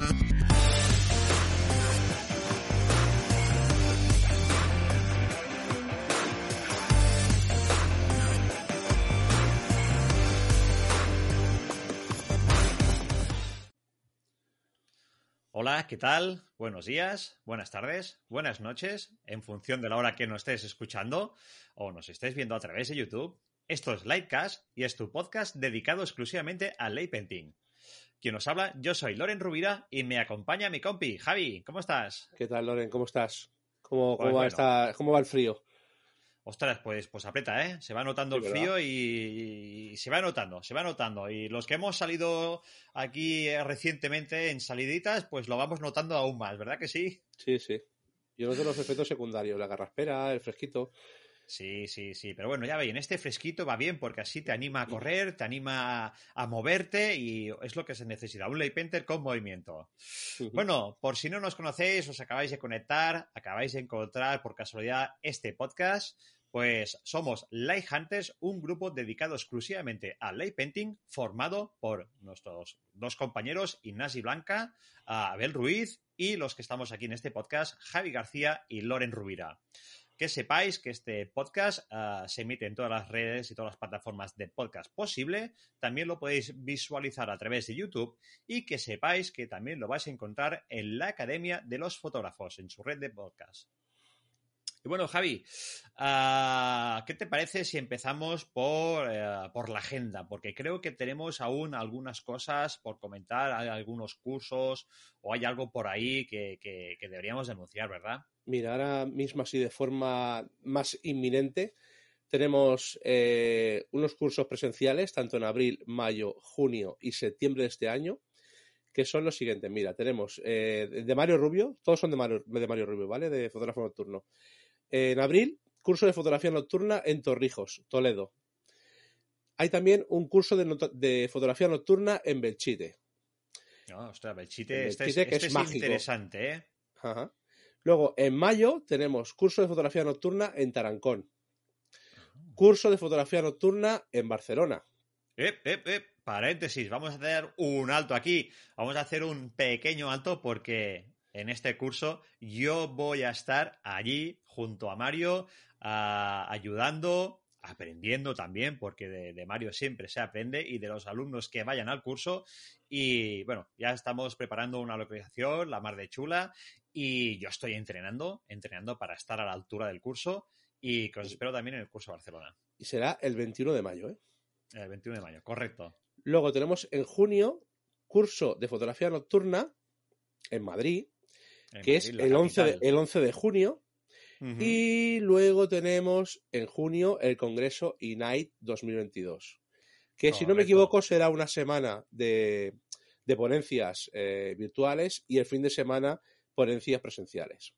Hola, ¿qué tal? Buenos días, buenas tardes, buenas noches, en función de la hora que nos estés escuchando o nos estés viendo a través de YouTube. Esto es Lightcast y es tu podcast dedicado exclusivamente al ley painting. Quien nos habla, yo soy Loren Rubira y me acompaña mi compi, Javi. ¿Cómo estás? ¿Qué tal, Loren? ¿Cómo estás? ¿Cómo, Pues va, bueno. esta- cómo va el frío? Ostras, pues, pues aprieta, ¿eh? Se va notando Sí, el frío y, y se va notando, se va notando. Y los que hemos salido aquí eh, recientemente en saliditas, pues lo vamos notando aún más, ¿verdad que sí? Sí, sí. Yo noto los efectos secundarios, la garraspera, el fresquito. Sí, sí, sí, pero bueno, ya veis, en este fresquito va bien porque así te anima a correr, te anima a, a moverte y es lo que se necesita, un lay painter con movimiento. Bueno, por si no nos conocéis, os acabáis de conectar, acabáis de encontrar por casualidad este podcast, pues somos Light Hunters, un grupo dedicado exclusivamente al lay painting, formado por nuestros dos compañeros, Ignasi Blanca, Abel Ruiz y los que estamos aquí en este podcast, Javi García y Loren Rubira. Que sepáis que este podcast ah, se emite en todas las redes y todas las plataformas de podcast posible. También lo podéis visualizar a través de YouTube y que sepáis que también lo vais a encontrar en la Academia de los Fotógrafos, en su red de podcast. Bueno, Javi, ah, ¿qué te parece si empezamos por, eh, por la agenda? Porque creo que tenemos aún algunas cosas por comentar, hay algunos cursos o hay algo por ahí que deberíamos denunciar, ¿verdad? Mira, ahora mismo así de forma más inminente, tenemos eh, unos cursos presenciales, tanto en abril, mayo, junio y septiembre de este año, que son los siguientes. Mira, tenemos eh, de Mario Rubio, todos son de Mario, de Mario Rubio, ¿vale? De fotógrafo nocturno. En abril, curso de fotografía nocturna en Torrijos, Toledo. Hay también un curso de, fotografía nocturna en Belchite. No, ostras, Belchite, El este, es, que este es es interesante, ¿eh? Ajá. Luego, en mayo, tenemos curso de fotografía nocturna en Tarancón. Curso de fotografía nocturna en Barcelona. Ep, ep, paréntesis, vamos a hacer un alto aquí. Vamos a hacer un pequeño alto porque en este curso yo voy a estar allí junto a Mario, ayudando, aprendiendo también, porque de, de Mario siempre se aprende y de los alumnos que vayan al curso. Y bueno, ya estamos preparando una localización, la mar de chula, y yo estoy entrenando, entrenando para estar a la altura del curso y que os espero también en el curso de Barcelona, Y será el 21 de mayo. ¿eh? el 21 de mayo, correcto. Luego tenemos en junio curso de fotografía nocturna en Madrid, En que es Madrid, el 11, de, el 11 de junio. Y luego tenemos en junio el Congreso Ignite 2022. Que si no me equivoco será una semana de, de ponencias eh, virtuales y el fin de semana ponencias presenciales.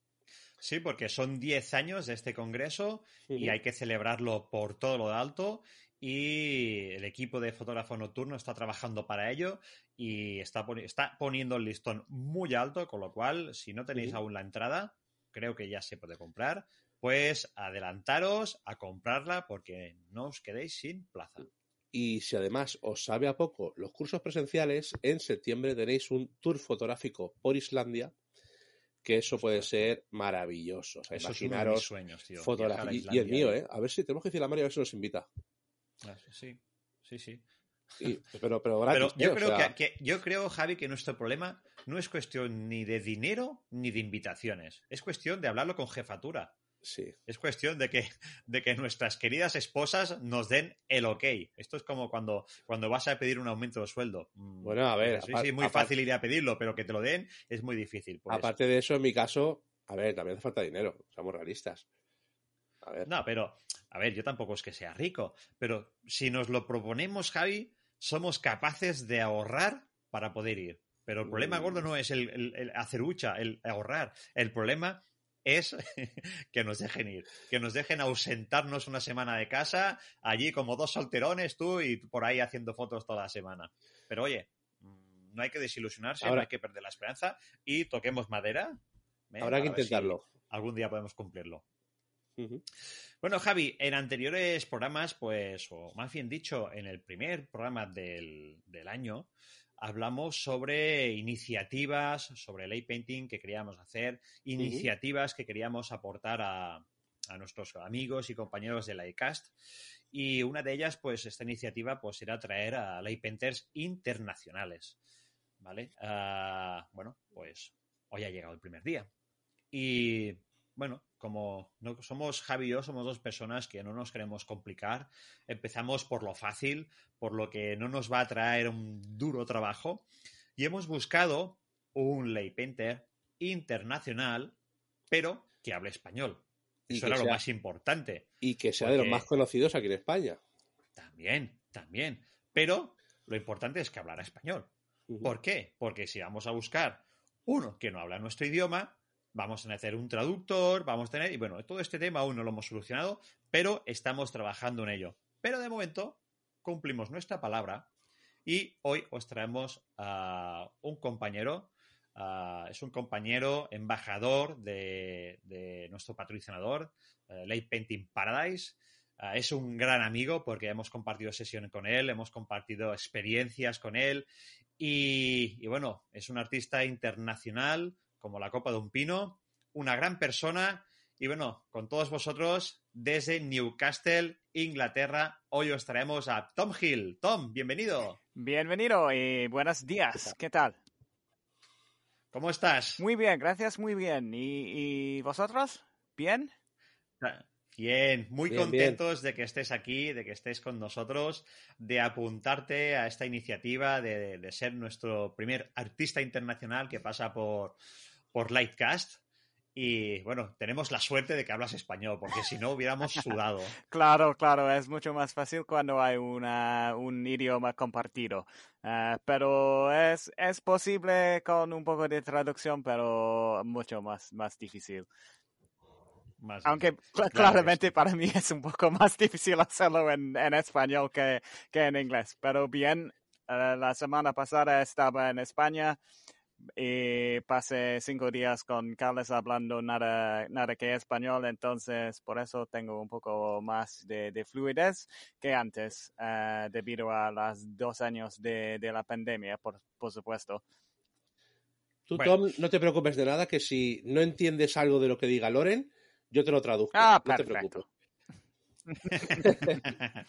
Sí, porque son 10 años de este congreso y hay que celebrarlo por todo lo de alto. Y el equipo de fotógrafo nocturno está trabajando para ello y está, poni- está poniendo el listón muy alto, con lo cual, si no tenéis aún la entrada, creo que ya se puede comprar, pues adelantaros a comprarla porque no os quedéis sin plaza. Y si además os sabe a poco los cursos presenciales, en septiembre tenéis un tour fotográfico por Islandia, que eso puede ser maravilloso. O sea, Eso es uno de mis imaginaros sueños, tío. fotografía. viajar a Y, y el mío, ¿eh? A ver si tenemos que decirle a Mario a ver si nos invita. Ah, Sí, sí, sí. Y- pero, pero Pero gratis, yo ¿eh? O creo sea, que, que- yo creo, Javi, que nuestro problema no es cuestión ni de dinero ni de invitaciones. Es cuestión de hablarlo con jefatura. Sí. Es cuestión de que, de que nuestras queridas esposas nos den el ok. Esto es como cuando, cuando vas a pedir un aumento de sueldo. Mm, Bueno, a ver, Sí, sí, muy fácil ir a pedirlo, pero que te lo den es muy difícil. Aparte de eso, en mi caso, a ver, también hace falta dinero. Seamos realistas. A ver. No, pero, a ver, yo tampoco es que sea rico, pero si nos lo proponemos, Javi, somos capaces de ahorrar para poder ir. Pero el problema gordo no es el, el- el hacer hucha, el ahorrar. El problema es que nos dejen ir, que nos dejen ausentarnos una semana de casa, allí como dos solterones tú y por ahí haciendo fotos toda la semana. Pero oye, mm, no hay que desilusionarse, no Ahora- hay que perder la esperanza y toquemos madera. Habrá que si intentarlo. algún día podemos cumplirlo. Bueno, Javi, en anteriores programas, pues, o más bien dicho, en el primer programa del, del año, hablamos sobre iniciativas, sobre ley painting que queríamos hacer, iniciativas que queríamos aportar a, a nuestros amigos y compañeros de la ICAST. Y una de ellas, pues, esta iniciativa, pues, era traer a ley painters internacionales. ¿Vale? Ah, bueno, pues hoy ha llegado el primer día. Y bueno, como no somos Javi y yo, somos dos personas que no nos queremos complicar. Empezamos por lo fácil, por lo que no nos va a traer un duro trabajo. Y hemos buscado un lay painter internacional, pero que hable español. Y Eso era lo más importante. Y que sea de los más conocidos aquí en España. También, también. Pero lo importante es que hablara español. ¿Por qué? Porque si vamos a buscar uno que no habla nuestro idioma, vamos a necesitar un traductor, vamos a tener, y bueno, todo este tema aún no lo hemos solucionado, pero estamos trabajando en ello. Pero de momento cumplimos nuestra palabra y hoy os traemos a un compañero, es un compañero embajador de, nuestro patrocinador, eh, Light Painting Paradise. Ah, es un gran amigo porque hemos compartido sesiones con él, hemos compartido experiencias con él y bueno, es un artista internacional como la copa de un pino, una gran persona y bueno, con todos vosotros desde Newcastle, Inglaterra, hoy os traemos a Tom Hill. Tom, bienvenido. Bienvenido y buenos días. ¿Qué tal? ¿Cómo estás? Muy bien, gracias, muy bien. ¿Y, y vosotros? ¿Bien? Bien, muy Bien, bien. contentos de que estés aquí, de que estés con nosotros, de apuntarte a esta iniciativa, de, de ser nuestro primer artista internacional que pasa por, por Lightcast. Y bueno, tenemos la suerte de que hablas español, porque si no hubiéramos sudado. Claro, claro, es mucho más fácil cuando hay una, un idioma compartido. Ah, pero es, es posible con un poco de traducción, pero mucho más, más difícil. Más Aunque Claro claramente sí. para mí es un poco más difícil hacerlo en, en español que, que en inglés. Pero bien, eh, la semana pasada estaba en España y pasé cinco días con Carles hablando nada, nada que español, entonces por eso tengo un poco más de, de fluidez que antes, eh, debido a los dos años de, de la pandemia, por, por supuesto. Tú, Bueno. Tom, no te preocupes de nada, que si no entiendes algo de lo que diga Loren, yo te lo traduzco. Ah, no te perfecto. preocupes.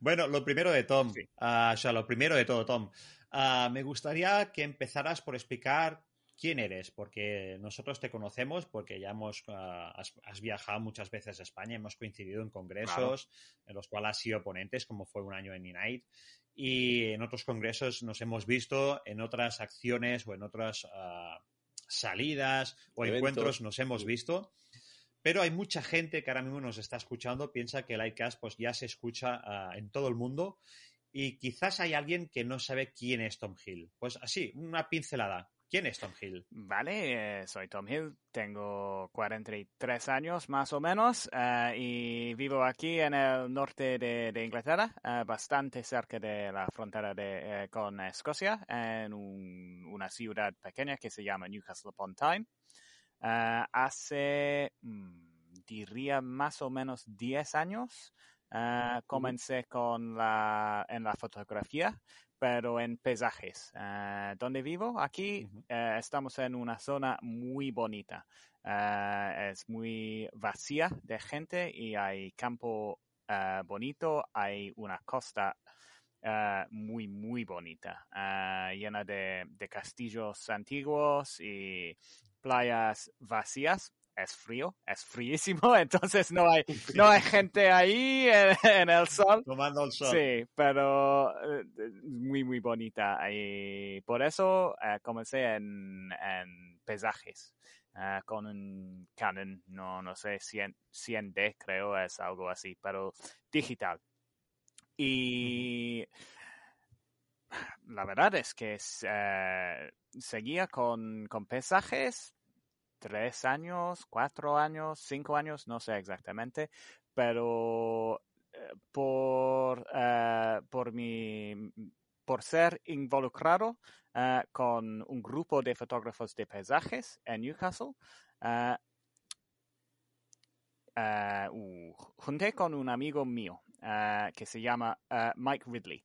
bueno, lo primero de Tom, Sí. ah, o sea, lo primero de todo, Tom, ah, me gustaría que empezaras por explicar quién eres, porque nosotros te conocemos, porque ya hemos, ah, has, has viajado muchas veces a España, hemos coincidido en congresos en los cuales has sido ponentes, como fue un año en Unite, y en otros congresos nos hemos visto, en otras acciones o en otras ah, salidas o Eventos. encuentros nos hemos visto. Pero hay mucha gente que ahora mismo nos está escuchando, piensa que el iCast pues, ya se escucha ah, en todo el mundo y quizás hay alguien que no sabe quién es Tom Hill. Pues así, una pincelada. ¿Quién es Tom Hill? Vale, eh, soy Tom Hill, tengo 43 años más o menos eh, y vivo aquí en el norte de, Inglaterra, eh, bastante cerca de la frontera con Escocia, en un- una ciudad pequeña que se llama Newcastle upon Tyne. Hace, mm, diría, más o menos 10 años eh, comencé con la, en la fotografía pero en paisajes. Eh, donde vivo, aquí eh, estamos en una zona muy bonita. Eh, es muy vacía de gente y hay campo bonito, hay una costa muy, muy bonita, llena de, de castillos antiguos y playas vacías. Es frío, es fríísimo, entonces no hay, no hay gente ahí en- en el sol. Tomando el sol. Sí, pero eh, muy, muy bonita. Y por eso eh, comencé en, en paisajes eh, con un Canon, no, no sé, 100, 100D creo, es algo así, pero digital. Y la verdad es que seguía con, con pesajes tres años, cuatro años, cinco años, no sé exactamente, pero eh, por, eh, por mi por ser involucrado uh, con un grupo de fotógrafos de paisajes en Newcastle, uh, uh, junté con un amigo mío que se llama Mike Ridley.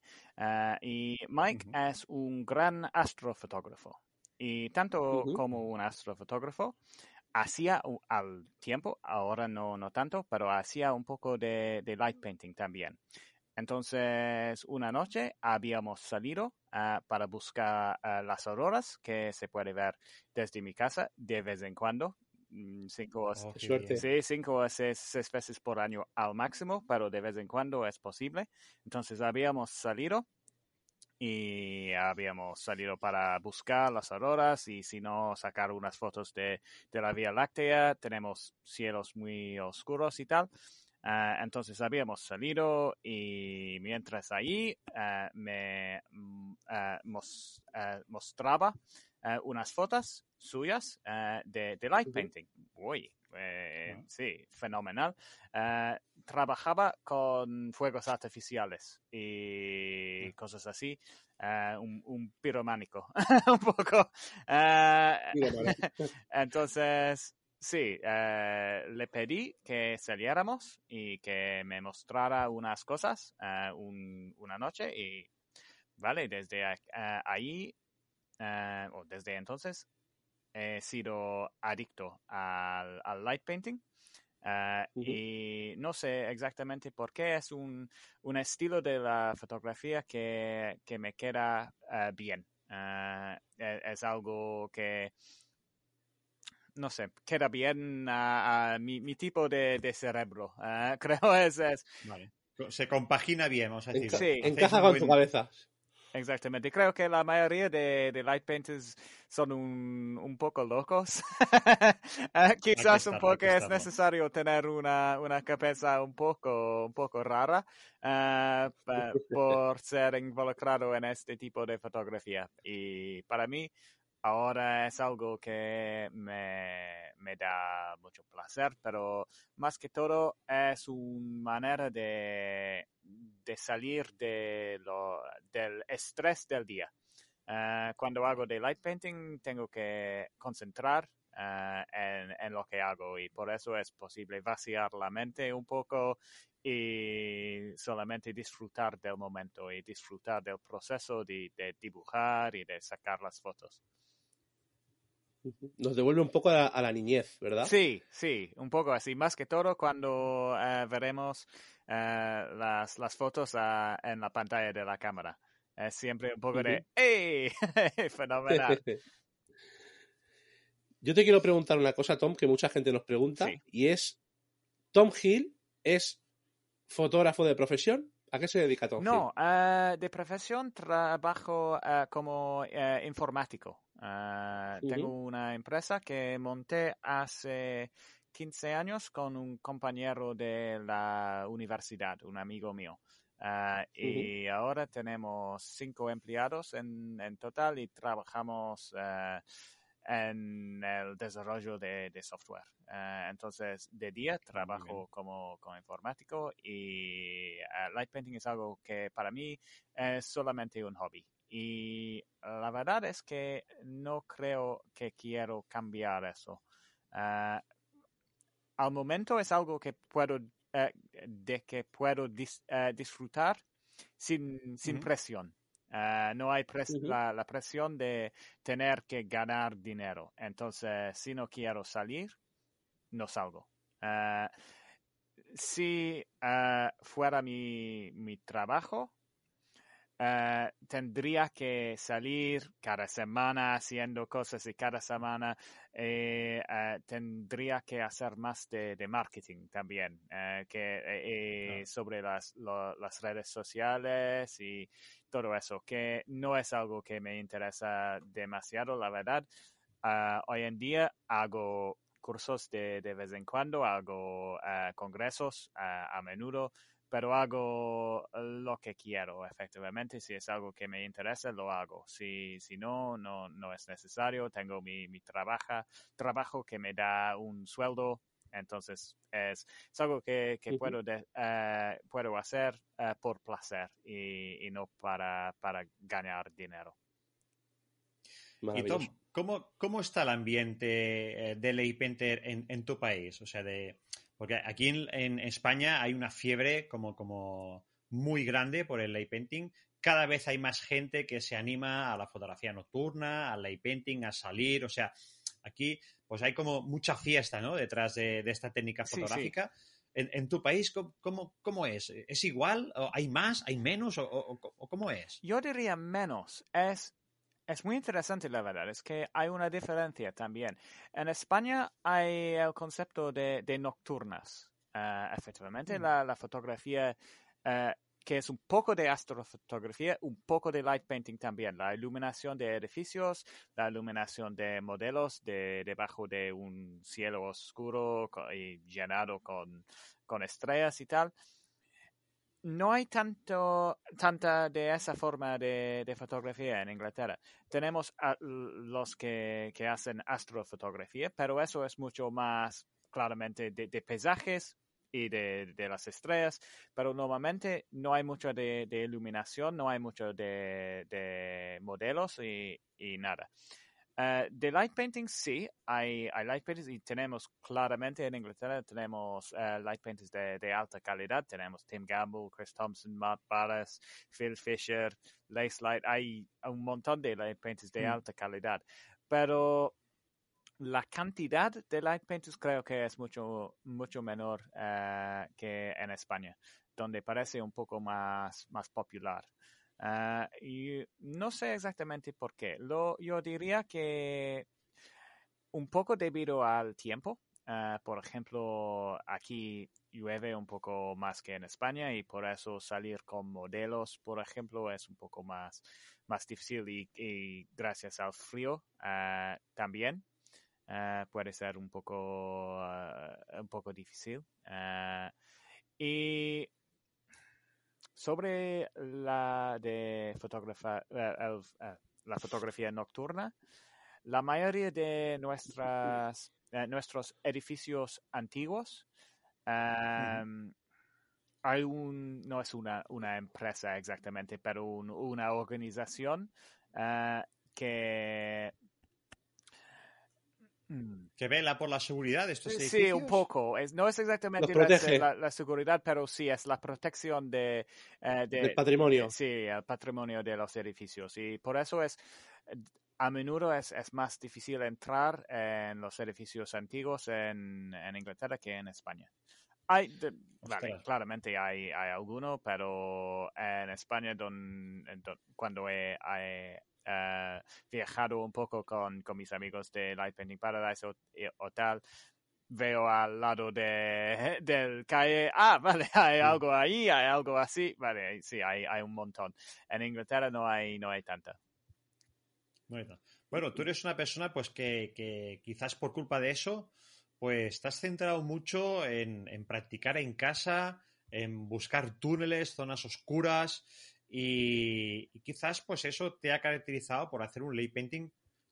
y Mike uh -huh. es un gran astrofotógrafo. Y tanto uh -huh. como un astrofotógrafo, hacía al tiempo, ahora no, no tanto, pero hacía un poco de, de light painting también. Entonces, una noche habíamos salido uh, para buscar uh, las auroras que se puede ver desde mi casa de vez en cuando. Mm, cinco, o, oh, sí, cinco o seis, seis, veces por año al máximo, pero de vez en cuando es posible. Entonces habíamos salido y habíamos salido para buscar las auroras y si no sacar unas fotos de, de la Vía Láctea. Tenemos cielos muy oscuros y tal. Uh, entonces habíamos salido y mientras ahí uh, me uh, mos, mostraba unas fotos suyas de, de, light painting. Uy, eh, sí, fenomenal. Trabajaba con fuegos artificiales y cosas así. Un, un, pirománico, un poco. entonces, Sí, eh, le pedí que saliéramos y que me mostrara unas cosas uh, un, una noche y, vale, desde uh, ahí, uh, o desde entonces, he sido adicto al, al light painting. -huh. Y no sé exactamente por qué es un, un estilo de la fotografía que, que me queda bien. Es, es algo que no sé, queda bien a, a mi, mi, tipo de, de cerebro. Uh, creo es, es... Vale. Se compagina bien, vamos a decir. Enca sí. Encaja con tu cabeza. Exactamente. Creo que la mayoría de, de light painters son un, un poco locos. uh, quizás un poco es necesario tener una, una cabeza un poco, un poco rara uh, por ser involucrado en este tipo de fotografía. Y para mí, ahora es algo que me, me, da mucho placer, pero más que todo es una manera de, de salir de del estrés del día. Uh, cuando hago de light painting tengo que concentrar uh, en, en, lo que hago y por eso es posible vaciar la mente un poco y solamente disfrutar del momento y disfrutar del proceso de, de dibujar y de sacar las fotos. Nos devuelve un poco a la, a la, niñez, ¿verdad? Sí, sí, un poco así. Más que todo cuando uh, veremos uh, las, las, fotos uh, en la pantalla de la cámara. Es siempre un poco -huh. de ¡Ey! ¡Fenomenal! Yo te quiero preguntar una cosa, Tom, que mucha gente nos pregunta, sí. y es, ¿Tom Hill es fotógrafo de profesión? ¿A qué se dedica Tom No, uh, de profesión trabajo como uh. Tengo una empresa que monté hace 15 años con un compañero de la universidad, un amigo mío. -huh. Y ahora tenemos cinco empleados en, en total y trabajamos en el desarrollo de, de software. Uh, entonces, de día trabajo como, como, informático y uh, light painting es algo que para mí es solamente un hobby. Y la verdad es que no creo que quiero cambiar eso. Uh, al momento es algo que puedo, de que puedo dis, disfrutar sin, sin -huh. presión. Uh, no hay pres uh -huh. la, la, presión de tener que ganar dinero. Entonces, si no quiero salir, no salgo. Uh, si fuera mi, mi trabajo, Uh, tendría que salir cada semana haciendo cosas y cada semana eh, uh, tendría que hacer más de, de marketing también, uh, que sobre las, lo, las redes sociales y todo eso, que no es algo que me interesa demasiado, la verdad. hoy en día hago cursos de, de vez en cuando, hago congresos a menudo, pero hago lo que quiero, efectivamente. Si es algo que me interesa, lo hago. Si, si no, no, no es necesario. Tengo mi, mi trabaja, trabajo que me da un sueldo. Entonces, es, es algo que, que puedo, de, uh, puedo hacer uh, por placer y, y no para, para ganar dinero. Y Tom, ¿cómo, ¿cómo, está el ambiente de Ley Painter en, en, tu país? O sea, de, porque aquí en, en, España hay una fiebre como, como muy grande por el lay painting. Cada vez hay más gente que se anima a la fotografía nocturna, al lay painting, a salir. O sea, aquí pues hay como mucha fiesta, ¿no? Detrás de, de esta técnica fotográfica. Sí, sí. En, en, tu país, ¿cómo, ¿cómo, es? ¿Es igual? ¿Hay más? ¿Hay menos? ¿O, o, o cómo es? Yo diría menos. Es es muy interesante, la verdad, es que hay una diferencia también. En España hay el concepto de, de nocturnas. Uh, efectivamente, mm. la, la, fotografía, uh, que es un poco de astrofotografía, un poco de light painting también. La iluminación de edificios, la iluminación de modelos de, debajo de un cielo oscuro y llenado con, con estrellas y tal no hay tanto, tanta de esa forma de, de fotografía en Inglaterra. Tenemos los que, que, hacen astrofotografía, pero eso es mucho más claramente de, de paisajes y de, de, las estrellas, pero normalmente no hay mucho de, iluminación, no hay mucho de, modelos y, y nada. Uh, de light painting, sí, hay, hay, light paintings y tenemos claramente en Inglaterra, tenemos uh, light paintings de, de, alta calidad. Tenemos Tim Gamble, Chris Thompson, Matt Ballas, Phil Fisher, Lace Light. Hay un montón de light paintings de mm. alta calidad. Pero la cantidad de light paintings creo que es mucho, mucho menor uh, que en España, donde parece un poco más, más popular. Uh, y no sé exactamente por qué. Lo, yo diría que un poco debido al tiempo. Uh, por ejemplo, aquí llueve un poco más que en España y por eso salir con modelos, por ejemplo, es un poco más, más difícil y, y gracias al frío uh, también. puede ser un poco, un poco difícil. y sobre la de el, uh, la fotografía nocturna, la mayoría de nuestras, uh, nuestros edificios antiguos um, uh -huh. hay un, no es una, una empresa exactamente, pero un, una organización uh, que. Que vela por la seguridad de estos sí, edificios. Sí, un poco. Es, no es exactamente la, la, la, seguridad, pero sí es la protección de, eh, de, del patrimonio. De, sí, el patrimonio de los edificios. Y por eso es, a menudo es, es más difícil entrar en los edificios antiguos en, en Inglaterra que en España. Hay, de, vale, claramente hay, hay alguno, pero en España don, don, cuando he, he, uh, viajado un poco con, con, mis amigos de Light Painting Paradise o, o tal, veo al lado de, del calle, ah, vale, hay algo ahí, hay algo así, vale, sí, hay, hay un montón. En Inglaterra no hay, no hay tanta. Bueno, bueno, tú eres una persona pues que, que quizás por culpa de eso, pues estás centrado mucho en, en practicar en casa, en buscar túneles, zonas oscuras, y, y, quizás pues eso te ha caracterizado por hacer un lay painting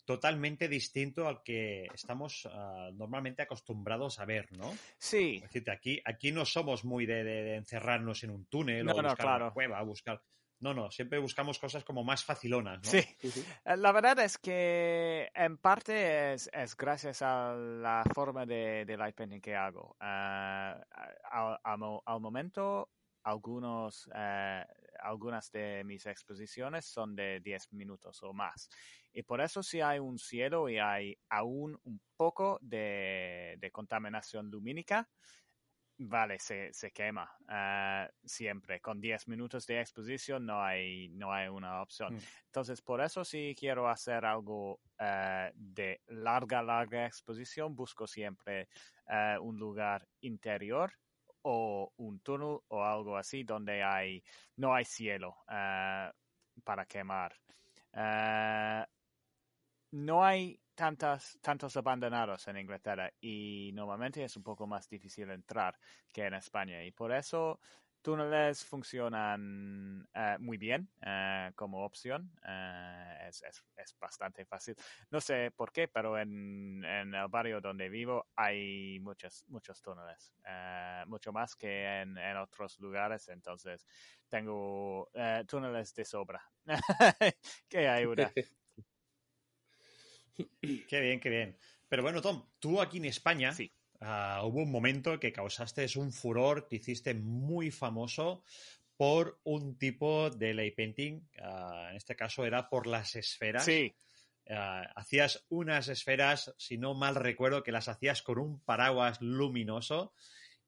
totalmente distinto al que estamos uh, normalmente acostumbrados a ver, ¿no? Sí. Es decir, aquí, aquí no somos muy de, de, de encerrarnos en un túnel no, o buscar no, claro. una cueva, buscar... No, no, siempre buscamos cosas como más facilonas, ¿no? Sí. -huh. La verdad es que en parte es, es gracias a la forma de, de, light painting que hago. Uh, al, al, al, momento, algunos, uh, algunas de mis exposiciones son de 10 minutos o más. Y por eso si hay un cielo y hay aún un poco de, de contaminación lumínica, vale, se, se quema uh, siempre. Con 10 minutos de exposición no hay, no hay una opción. Mm. Entonces, por eso si quiero hacer algo uh, de larga, larga exposición, busco siempre uh, un lugar interior o un túnel o algo así donde hay, no hay cielo para quemar. no hay tantas, tantos abandonados en Inglaterra y normalmente es un poco más difícil entrar que en España y por eso túneles funcionan eh, muy bien eh, como opción. Eh, es, es, es, bastante fácil. No sé por qué, pero en, en el barrio donde vivo hay muchos, muchos túneles. mucho más que en, en, otros lugares. Entonces tengo túneles de sobra. que ayuda. qué bien, qué bien. Pero bueno, Tom, tú aquí en España sí. Uh, hubo un momento que causaste un furor, te hiciste muy famoso por un tipo de lay painting, uh, en este caso era por las esferas. Sí. Uh, hacías unas esferas, si no mal recuerdo, que las hacías con un paraguas luminoso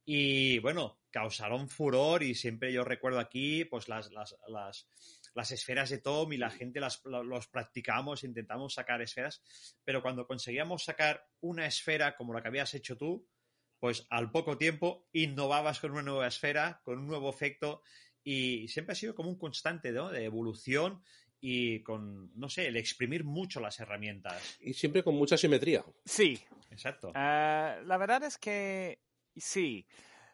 y bueno, causaron furor y siempre yo recuerdo aquí pues las, las, las las esferas de Tom y la gente las, los practicamos, intentamos sacar esferas, pero cuando conseguíamos sacar una esfera como la que habías hecho tú, pues al poco tiempo innovabas con una nueva esfera, con un nuevo efecto y siempre ha sido como un constante ¿no? de evolución y con, no sé, el exprimir mucho las herramientas. Y siempre con mucha simetría. Sí. Exacto. Uh, la verdad es que sí.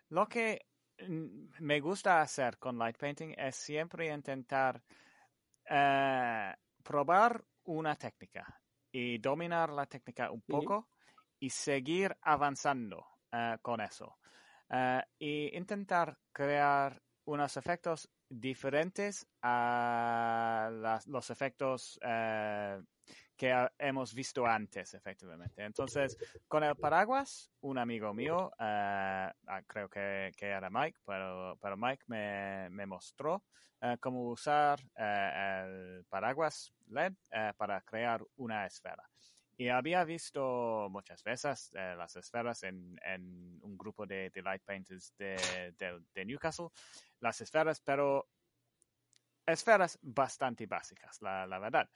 Lo que me gusta hacer con light painting es siempre intentar uh, probar una técnica y dominar la técnica un poco y seguir avanzando uh, con eso. Uh, y intentar crear unos efectos diferentes a las, los efectos que hemos visto antes, efectivamente. Entonces, con el paraguas, un amigo mío, uh, creo que, que, era Mike, pero, pero Mike me, me mostró uh, cómo usar uh, el paraguas LED para crear una esfera. Y había visto muchas veces las esferas en, en, un grupo de, de light painters de, de, de Newcastle, las esferas, pero esferas bastante básicas, la, la verdad.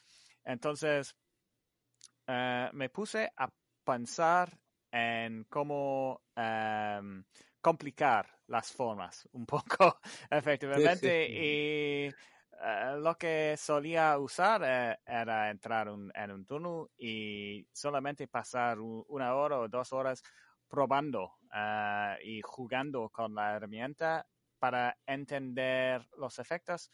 Entonces, uh, me puse a pensar en cómo um, complicar las formas un poco, efectivamente, sí, sí. y uh, lo que solía usar uh, era entrar un, en un túnel y solamente pasar un, una hora o dos horas probando y jugando con la herramienta para entender los efectos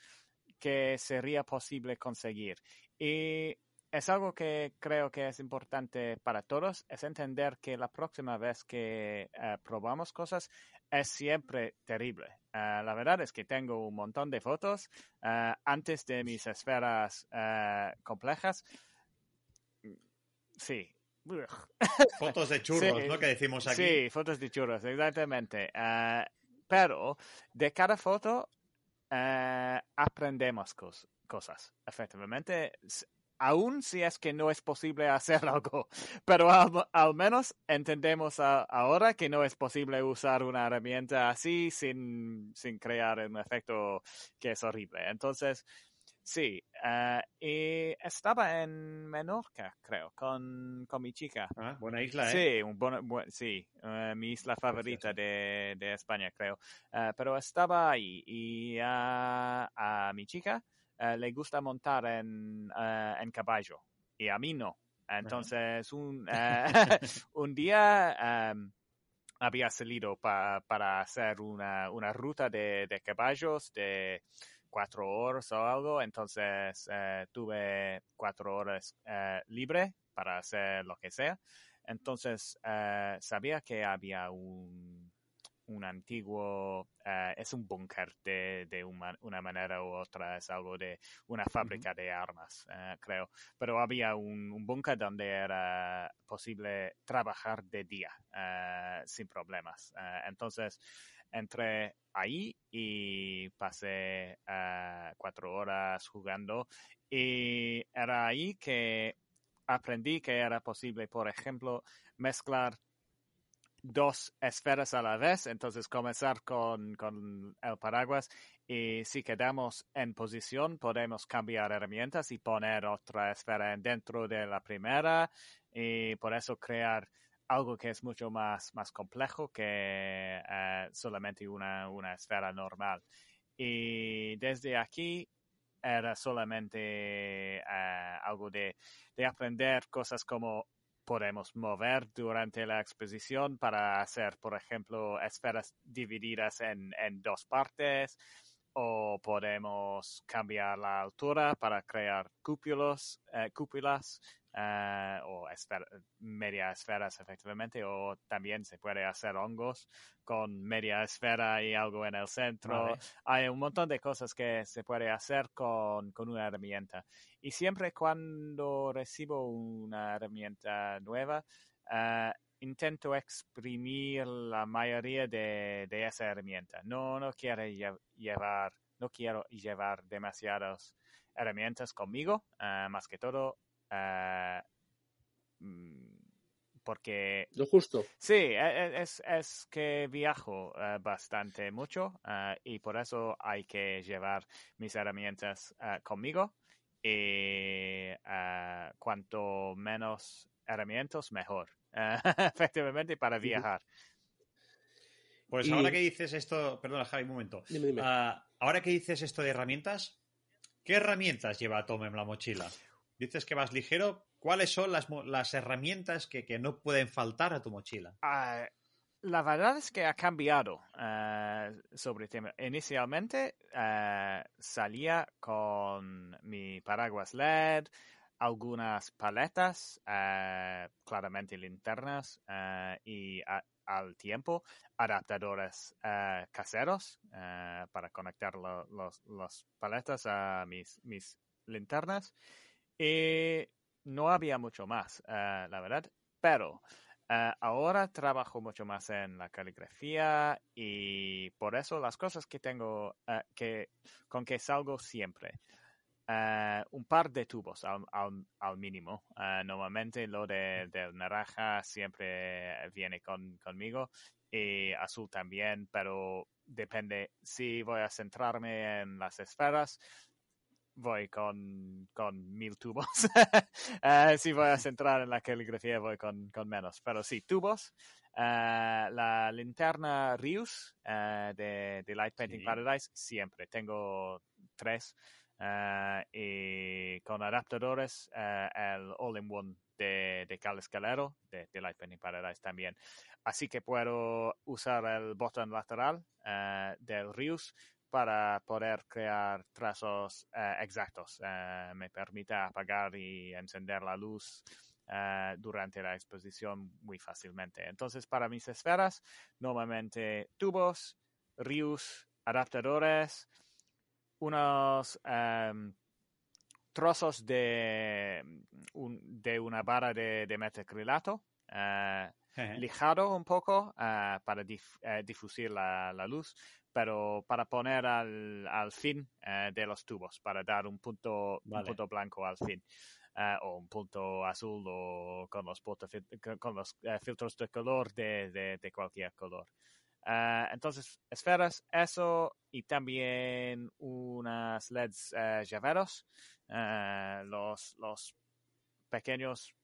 que sería posible conseguir. Y es algo que creo que es importante para todos, es entender que la próxima vez que uh, probamos cosas es siempre terrible. Uh, la verdad es que tengo un montón de fotos uh, antes de mis esferas complejas. Sí. Fotos de churros, sí, ¿no? Que decimos aquí. Sí, fotos de churros, exactamente. pero de cada foto aprendemos cos cosas, efectivamente aún si es que no es posible hacer algo, pero al, al menos entendemos a, ahora que no es posible usar una herramienta así sin, sin crear un efecto que es horrible. Entonces, sí, uh, y estaba en Menorca, creo, con, con mi chica. Ah, buena isla, ¿eh? Sí, un bon, bu sí uh, mi isla favorita de, de, España, creo. Uh, pero estaba ahí y a mi chica Uh, le gusta montar en, uh, en, caballo y a mí no. Entonces, un, un día um, había salido pa, para hacer una, una ruta de, de, caballos de cuatro horas o algo. Entonces, tuve cuatro horas libre para hacer lo que sea. Entonces, sabía que había un un antiguo, uh, es un búnker de, de una, una, manera u otra, es algo de una fábrica uh -huh. de armas, uh, creo. Pero había un, un búnker donde era posible trabajar de día sin problemas. entonces, entré ahí y pasé cuatro horas jugando y era ahí que aprendí que era posible, por ejemplo, mezclar dos esferas a la vez, entonces comenzar con, con, el paraguas y si quedamos en posición podemos cambiar herramientas y poner otra esfera dentro de la primera y por eso crear algo que es mucho más, más complejo que uh, solamente una, una esfera normal. Y desde aquí era solamente uh, algo de, de aprender cosas como podemos mover durante la exposición para hacer, por ejemplo, esferas divididas en, en dos partes o podemos cambiar la altura para crear cúpulos, eh, cúpulas eh, o media esferas efectivamente o también se puede hacer hongos con media esfera y algo en el centro. Hay un montón de cosas que se puede hacer con, con una herramienta. Y siempre cuando recibo una herramienta nueva, uh, intento exprimir la mayoría de, de esa herramienta. No, no quiero llevar, no quiero llevar demasiadas herramientas conmigo, uh, más que todo uh, porque... Lo justo. Sí, e, e, es, es que viajo uh, bastante mucho uh, y por eso hay que llevar mis herramientas uh, conmigo y cuanto menos herramientas, mejor, efectivamente, para viajar. Pues ahora que dices esto, perdona Javi, un momento. Dime, dime. ahora que dices esto de herramientas, ¿qué herramientas lleva Tom en la mochila? Dices que vas ligero, ¿Cuáles son las, las herramientas que, que, no pueden faltar a tu mochila? Uh, la verdad es que ha cambiado uh, sobre el tema. Inicialmente uh, salía con mi paraguas LED, algunas paletas, claramente linternas y al tiempo adaptadores caseros para conectar lo, los, los, paletas a mis, mis linternas. Y no había mucho más, uh, la verdad, pero uh, ahora trabajo mucho más en la caligrafía y por eso las cosas que tengo, uh, que, con que salgo siempre. un par de tubos al, al, al mínimo. normalmente lo de, del naranja siempre viene con, conmigo y azul también, pero depende si voy a centrarme en las esferas voy con, con mil tubos. uh, si voy a centrar en la caligrafía, voy con, con menos. Pero sí, tubos. Uh, la linterna Rius uh, de, de, Light Painting sí. Paradise, siempre. Tengo tres. y con adaptadores, el All-in-One de, de Cal Escalero, de, de, Light Painting Paradise también. Así que puedo usar el botón lateral del Rius para poder crear trazos uh, exactos. Uh, me permite apagar y encender la luz uh, durante la exposición muy fácilmente. Entonces, para mis esferas, normalmente tubos, rius, adaptadores, unos um, trozos de, un, de, una barra de, de metacrilato. lijado un poco para dif difusir la, la luz, pero para poner al, al fin eh, de los tubos, para dar un punto, vale. un punto blanco al fin. Uh, o un punto azul o con los, con los uh, filtros de color de, de, de cualquier color. Uh, entonces, esferas, eso y también unas LEDs llaveros, los, los pequeños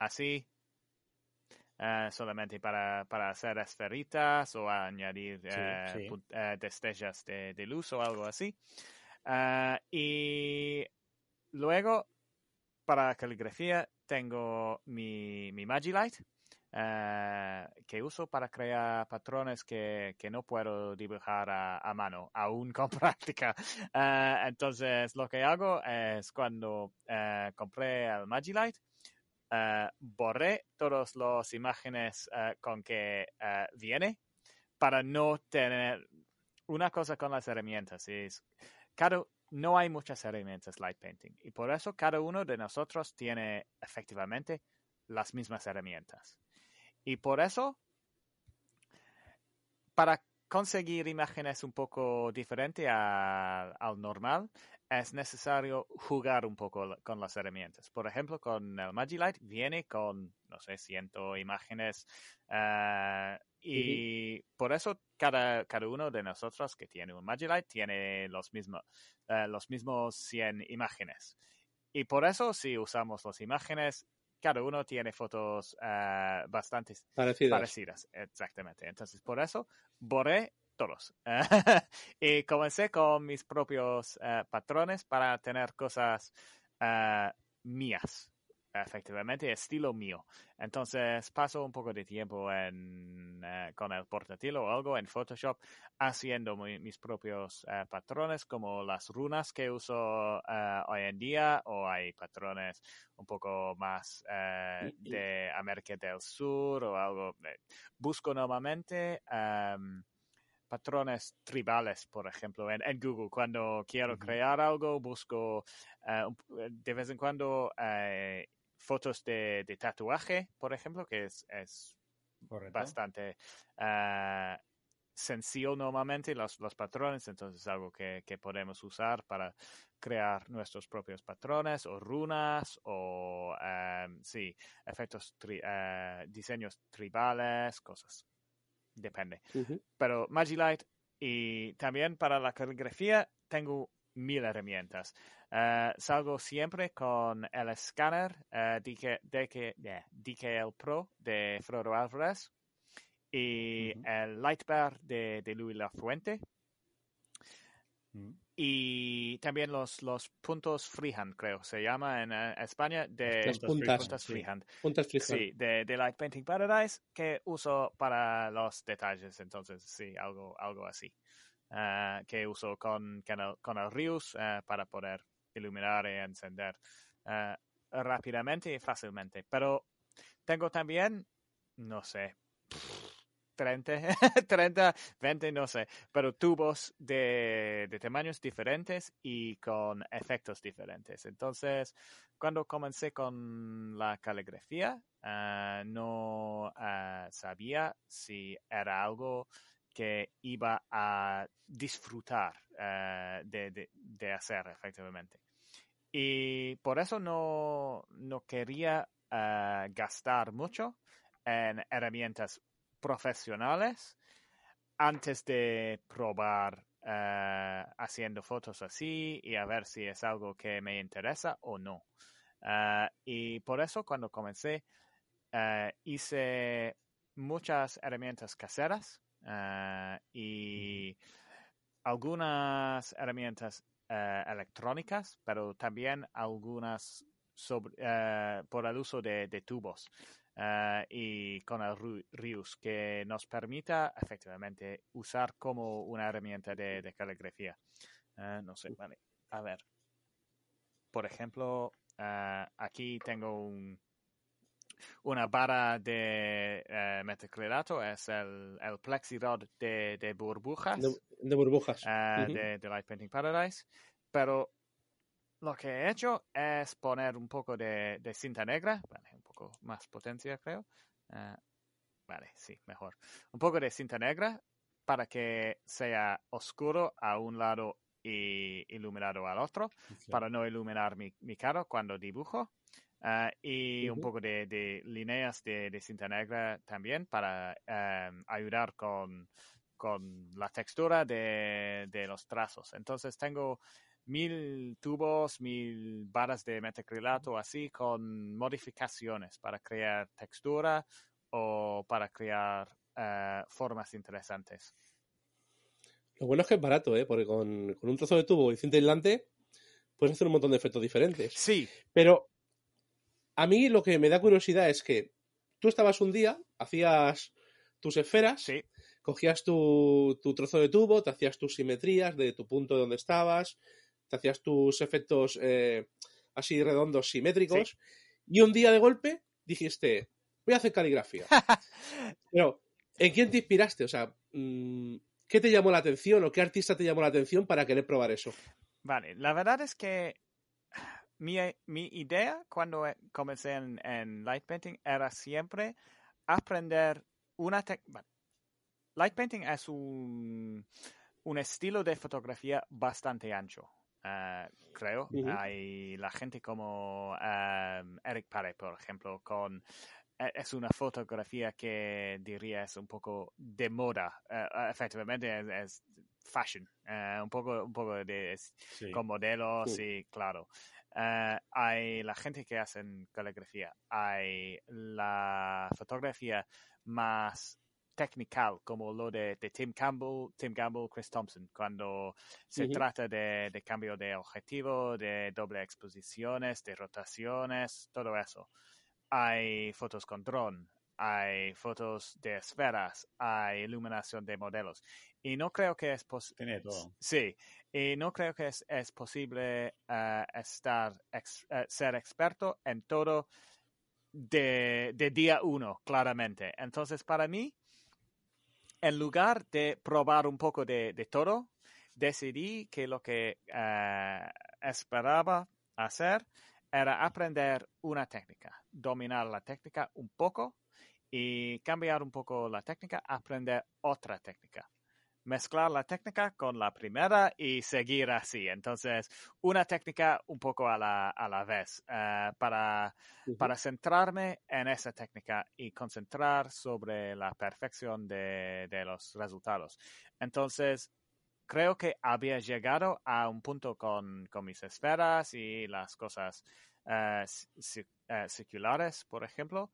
así, Uh, solamente para, para, hacer esferitas o añadir sí, uh, sí. Uh, destellas de, de, luz o algo así. y luego, para caligrafía, tengo mi, mi Magilight. que uso para crear patrones que, que no puedo dibujar a, a mano, aún con práctica. entonces, lo que hago es cuando compré el Magilight, uh, borré todas las imágenes uh, con que uh, viene para no tener una cosa con las herramientas. Es cada no hay muchas herramientas light painting. Y por eso cada uno de nosotros tiene efectivamente las mismas herramientas. Y por eso para conseguir imágenes un poco diferentes al, al normal es necesario jugar un poco con las herramientas. Por ejemplo, con el Magilight viene con, no sé, ciento imágenes uh, y uh -huh. por eso cada, cada uno de nosotros que tiene un Magilight tiene los, mismos uh, los mismos 100 imágenes. Y por eso si usamos las imágenes, cada uno tiene fotos bastante parecidas. parecidas. Exactamente. Entonces, por eso borré todos. y comencé con mis propios uh, patrones para tener cosas uh, mías. efectivamente estilo mío. Entonces paso un poco de tiempo en, eh, con el portátil o algo en Photoshop haciendo mis propios eh, patrones como las runas que uso eh, hoy en día o hay patrones un poco más de América del Sur o algo. Busco normalmente em, patrones tribales, por ejemplo, en, Google. Cuando quiero crear algo, busco de vez en cuando fotos de, tatuaje, por ejemplo, que es, es bastante uh, sencillo normalmente los, los patrones, entonces es algo que, podemos usar para crear nuestros propios patrones o runas o, em, sí, efectos, eh, diseños tribales, cosas. Depende. Pero Magilight y también para la caligrafía tengo mil herramientas. Uh, salgo siempre con el escáner uh, DK, DK, yeah, DKL Pro de Frodo Alvarez y uh -huh. el Lightbar de, de Luis Lafuente. Y también los, los puntos freehand, creo, se llama en uh, España, de Las puntas, puntas sí. freehand. Puntas freehand. Sí, de, de Light Painting Paradise, que uso para los detalles, entonces sí, algo, algo así. Uh, que uso con, con, el, con el Rius uh, para poder iluminar y encender rápidamente y fácilmente. Pero tengo también, no sé, 30, 30, 20, no sé, pero tubos de, de tamaños diferentes y con efectos diferentes. Entonces, cuando comencé con la caligrafía, no sabía si era algo que iba a disfrutar uh, de, de, de, hacer efectivamente. Y por eso no, no quería gastar mucho en herramientas profesionales antes de probar uh, haciendo fotos así y a ver si es algo que me interesa o no. y por eso cuando comencé hice muchas herramientas caseras y algunas herramientas electrónicas, pero también algunas sobre, por el uso de, de tubos y con el Rius, que nos permita efectivamente usar como una herramienta de, de caligrafía. no sé, vale. A ver. Por ejemplo, aquí tengo un, una barra de uh, metacrilato es el, el plexirod de, de burbujas. De, de burbujas. Uh, uh -huh. de, de, Light Painting Paradise. Pero lo que he hecho es poner un poco de, de cinta negra, vale, un poco más potencia creo. Uh, vale, sí, mejor. Un poco de cinta negra para que sea oscuro a un lado y iluminado al otro, okay. para no iluminar mi, mi cara cuando dibujo. Uh, y uh -huh. un poco de, de líneas de, de, cinta negra también para um, ayudar con, con, la textura de, de, los trazos. Entonces tengo mil tubos, mil barras de metacrilato así con modificaciones para crear textura o para crear uh, formas interesantes. Lo bueno es que es barato, ¿eh? porque con, con un trozo de tubo y cinta aislante puedes hacer un montón de efectos diferentes. Sí. Pero a mí lo que me da curiosidad es que tú estabas un día, hacías tus esferas, sí. cogías tu, tu, trozo de tubo, te hacías tus simetrías de tu punto donde estabas, te hacías tus efectos eh, así redondos simétricos, sí. y un día de golpe dijiste, voy a hacer caligrafía. Pero, ¿en quién te inspiraste? O sea, mmm, ¿qué te llamó la atención o qué artista te llamó la atención para querer probar eso? Vale, la verdad es que mi, mi, idea cuando comencé en, en, light painting era siempre aprender una técnica. Light painting es un, un, estilo de fotografía bastante ancho, uh, creo. Uh -huh. Hay la gente como um, Eric Pare, por ejemplo, con es una fotografía que diría es un poco de moda, uh, efectivamente es, es fashion, uh, un poco, un poco de sí. con modelos sí. y claro. Uh, hay la gente que hacen caligrafía, hay la fotografía más technical como lo de, Tim Campbell, Tim Campbell, Chris Thompson, cuando se trata de, de, cambio de objetivo, de doble exposiciones, de rotaciones, todo eso. Hay fotos con dron, hay fotos de esferas, hay iluminación de modelos. Y no creo que es posible. Sí, y no creo que es, es posible uh, estar, ex, uh, ser experto en todo de, de, día uno, claramente. Entonces, para mí, en lugar de probar un poco de, todo, decidí que lo que uh, esperaba hacer era aprender una técnica, dominar la técnica un poco y cambiar un poco la técnica, aprender otra técnica. Mezclar la técnica con la primera y seguir así. Entonces, una técnica un poco a la, a la vez uh, para, para centrarme en esa técnica y concentrar sobre la perfección de, de los resultados. Entonces, creo que había llegado a un punto con, con mis esferas y las cosas uh, circulares, por ejemplo,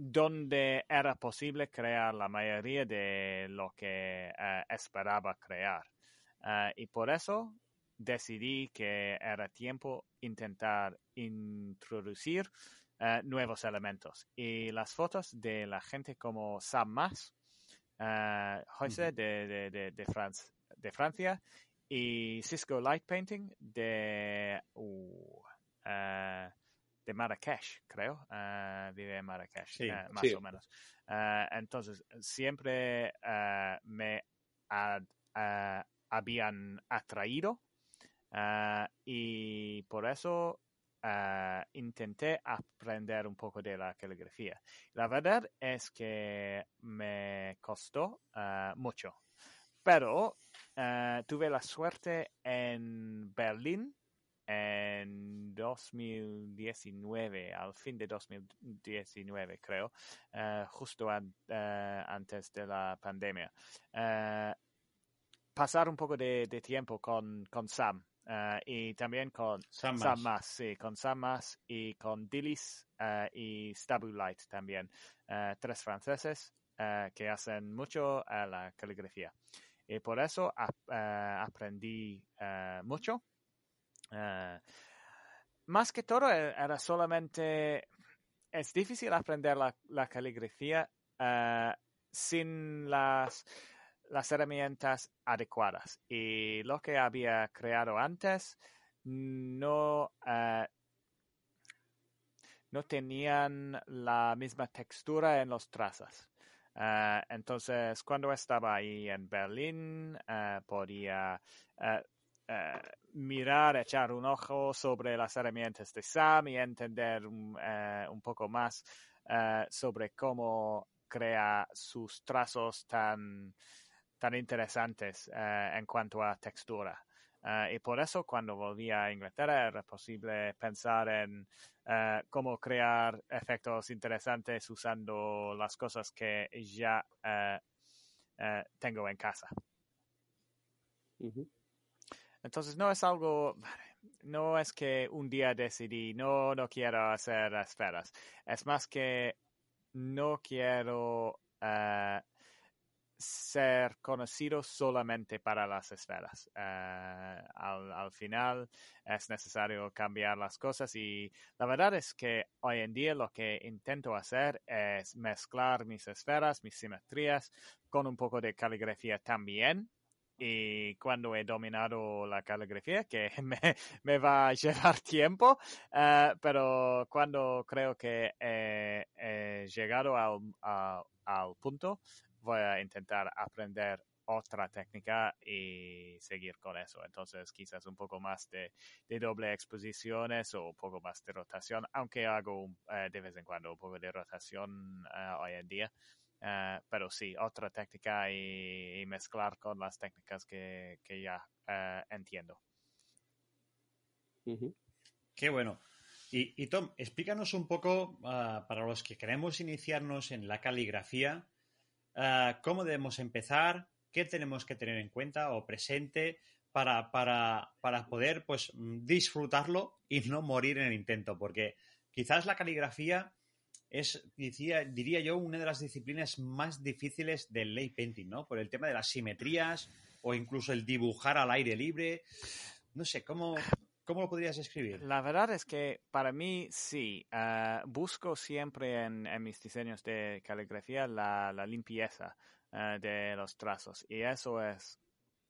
donde era posible crear la mayoría de lo que uh, esperaba crear. Uh, y por eso decidí que era tiempo intentar introducir uh, nuevos elementos. Y las fotos de la gente como Sam Mas, José de, de, de, de, France, de Francia, y Cisco Light Painting de... Uh, de Marrakech, creo. Uh, vive en Marrakech, sí, uh, más sí. o menos. Uh, entonces, siempre me ad, habían atraído y por eso intenté aprender un poco de la caligrafía. La verdad es que me costó mucho, pero tuve la suerte en Berlín en 2019, al fin de 2019 creo, uh, justo an, uh, antes de la pandemia. Uh, pasar un poco de, de tiempo con, con Sam y también con Sam, Sam Mas, sí, con Sam Mas y con Dillis y Light también, tres franceses que hacen mucho a la caligrafía. Y por eso aprendí mucho Uh, más que todo e, era solamente, es difícil aprender la, la caligrafía uh, sin las, las herramientas adecuadas. Y lo que había creado antes no, uh, no tenían la misma textura en los trazos. Entonces, cuando estaba ahí en Berlín, podía mirar, echar un ojo sobre las herramientas de Sam y entender un, uh, un poco más uh, sobre cómo crea sus trazos tan, tan interesantes en cuanto a textura. y por eso cuando volví a Inglaterra era posible pensar en cómo crear efectos interesantes usando las cosas que ya tengo en casa. Uh. Entonces no es algo, no es que un día decidí, no, no quiero hacer esferas. Es más que no quiero uh, ser conocido solamente para las esferas. Uh, al, al, final es necesario cambiar las cosas y la verdad es que hoy en día lo que intento hacer es mezclar mis esferas, mis simetrías con un poco de caligrafía también y cuando he dominado la caligrafía, que me, va a llevar tiempo, uh, pero cuando creo que he, llegado al, al punto, voy a intentar aprender otra técnica y seguir con eso. Entonces, quizás un poco más de, de doble exposiciones o un poco más de rotación, aunque hago uh, de vez en cuando un poco de rotación uh, hoy en día. Uh, pero sí, otra técnica y, y, mezclar con las técnicas que, que ya uh, entiendo. Uh -huh. Qué bueno. Y, y, Tom, explícanos un poco, uh, para los que queremos iniciarnos en la caligrafía, cómo debemos empezar, qué tenemos que tener en cuenta o presente para, para, para poder pues, disfrutarlo y no morir en el intento, porque quizás la caligrafía es, diría, yo, una de las disciplinas más difíciles del lay painting, ¿no? Por el tema de las simetrías o incluso el dibujar al aire libre. No sé, ¿cómo, cómo lo podrías escribir? La verdad es que para mí sí. Uh, busco siempre en, mis diseños de caligrafía la, limpieza uh, de los trazos y eso es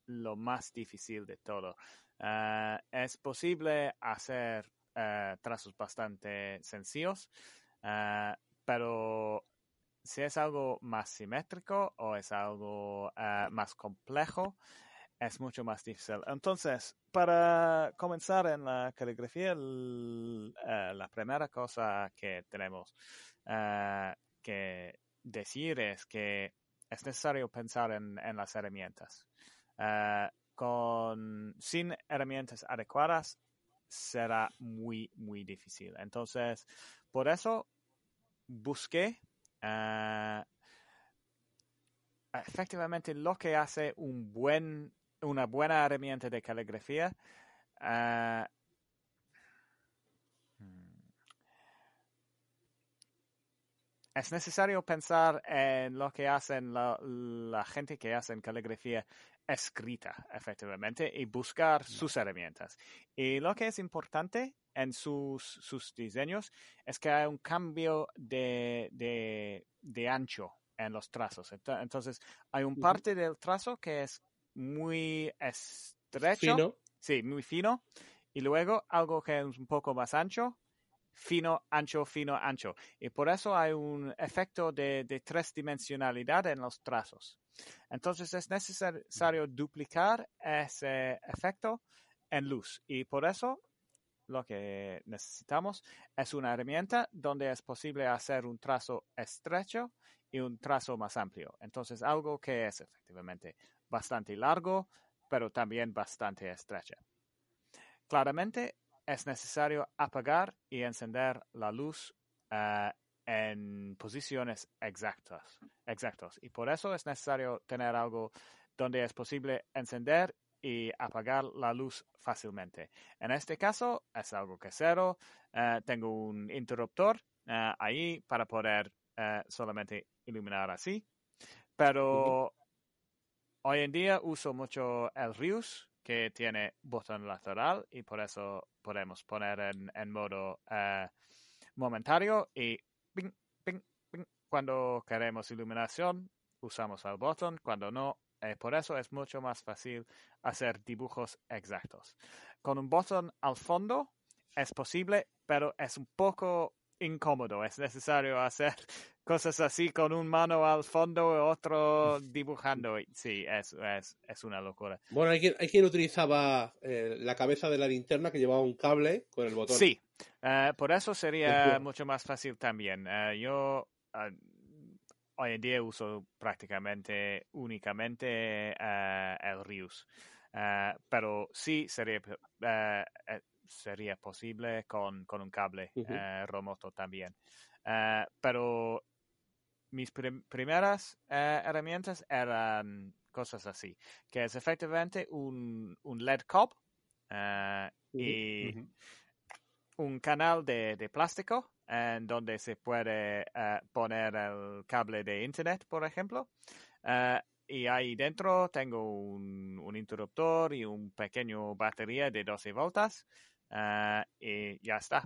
lo más difícil de todo. Uh, es posible hacer trazos bastante sencillos, Uh, pero si es algo más simétrico o es algo uh, más complejo, es mucho más difícil. Entonces, para comenzar en la caligrafía, el, uh, la primera cosa que tenemos que decir es que es necesario pensar en, en las herramientas. con, sin herramientas adecuadas será muy, muy difícil. Entonces, por eso busqué uh, efectivamente lo que hace un buen, una buena herramienta de caligrafía. Uh, es necesario pensar en lo que hacen la, la gente que hacen caligrafía escrita, efectivamente, y buscar sus herramientas. Y lo que es importante en sus, sus diseños es que hay un cambio de, de, de ancho en los trazos. Entonces, hay un parte del trazo que es muy estrecho. Fino. Sí, muy fino. Y luego algo que es un poco más ancho, fino, ancho, fino, ancho. Y por eso hay un efecto de, de tres dimensionalidad en los trazos. Entonces es necesario duplicar ese efecto en luz. Y por eso lo que necesitamos es una herramienta donde es posible hacer un trazo estrecho y un trazo más amplio. Entonces, algo que es efectivamente bastante largo, pero también bastante estrecho. Claramente, es necesario apagar y encender la luz uh, en posiciones exactas, exactos. Y por eso es necesario tener algo donde es posible encender y apagar la luz fácilmente. En este caso es algo casero. Uh, tengo un interruptor uh, ahí para poder solamente iluminar así. Pero hoy en día uso mucho el Rius que tiene botón lateral y por eso podemos poner en, en modo momentario y ping, ping, ping. cuando queremos iluminación usamos el botón, cuando no eh, por eso es mucho más fácil hacer dibujos exactos. Con un botón al fondo es posible, pero es un poco incómodo. Es necesario hacer cosas así con un mano al fondo y otro dibujando. Sí, es, es, es una locura. Bueno, hay quien, hay quien utilizaba eh, la cabeza de la linterna que llevaba un cable con el botón. Sí, uh, por eso sería mucho más fácil también. Uh, yo uh, hoy en día uso prácticamente únicamente el Rius. Pero sí sería, sería posible con, con un cable -huh. remoto también. pero mis prim primeras herramientas eran cosas así, que es efectivamente un, un LED cob y -huh. un canal de, de plástico en donde se puede uh, poner el cable de internet, por ejemplo. Uh, y ahí dentro tengo un, un, interruptor y un pequeño batería de 12 voltas. Uh, y ya está.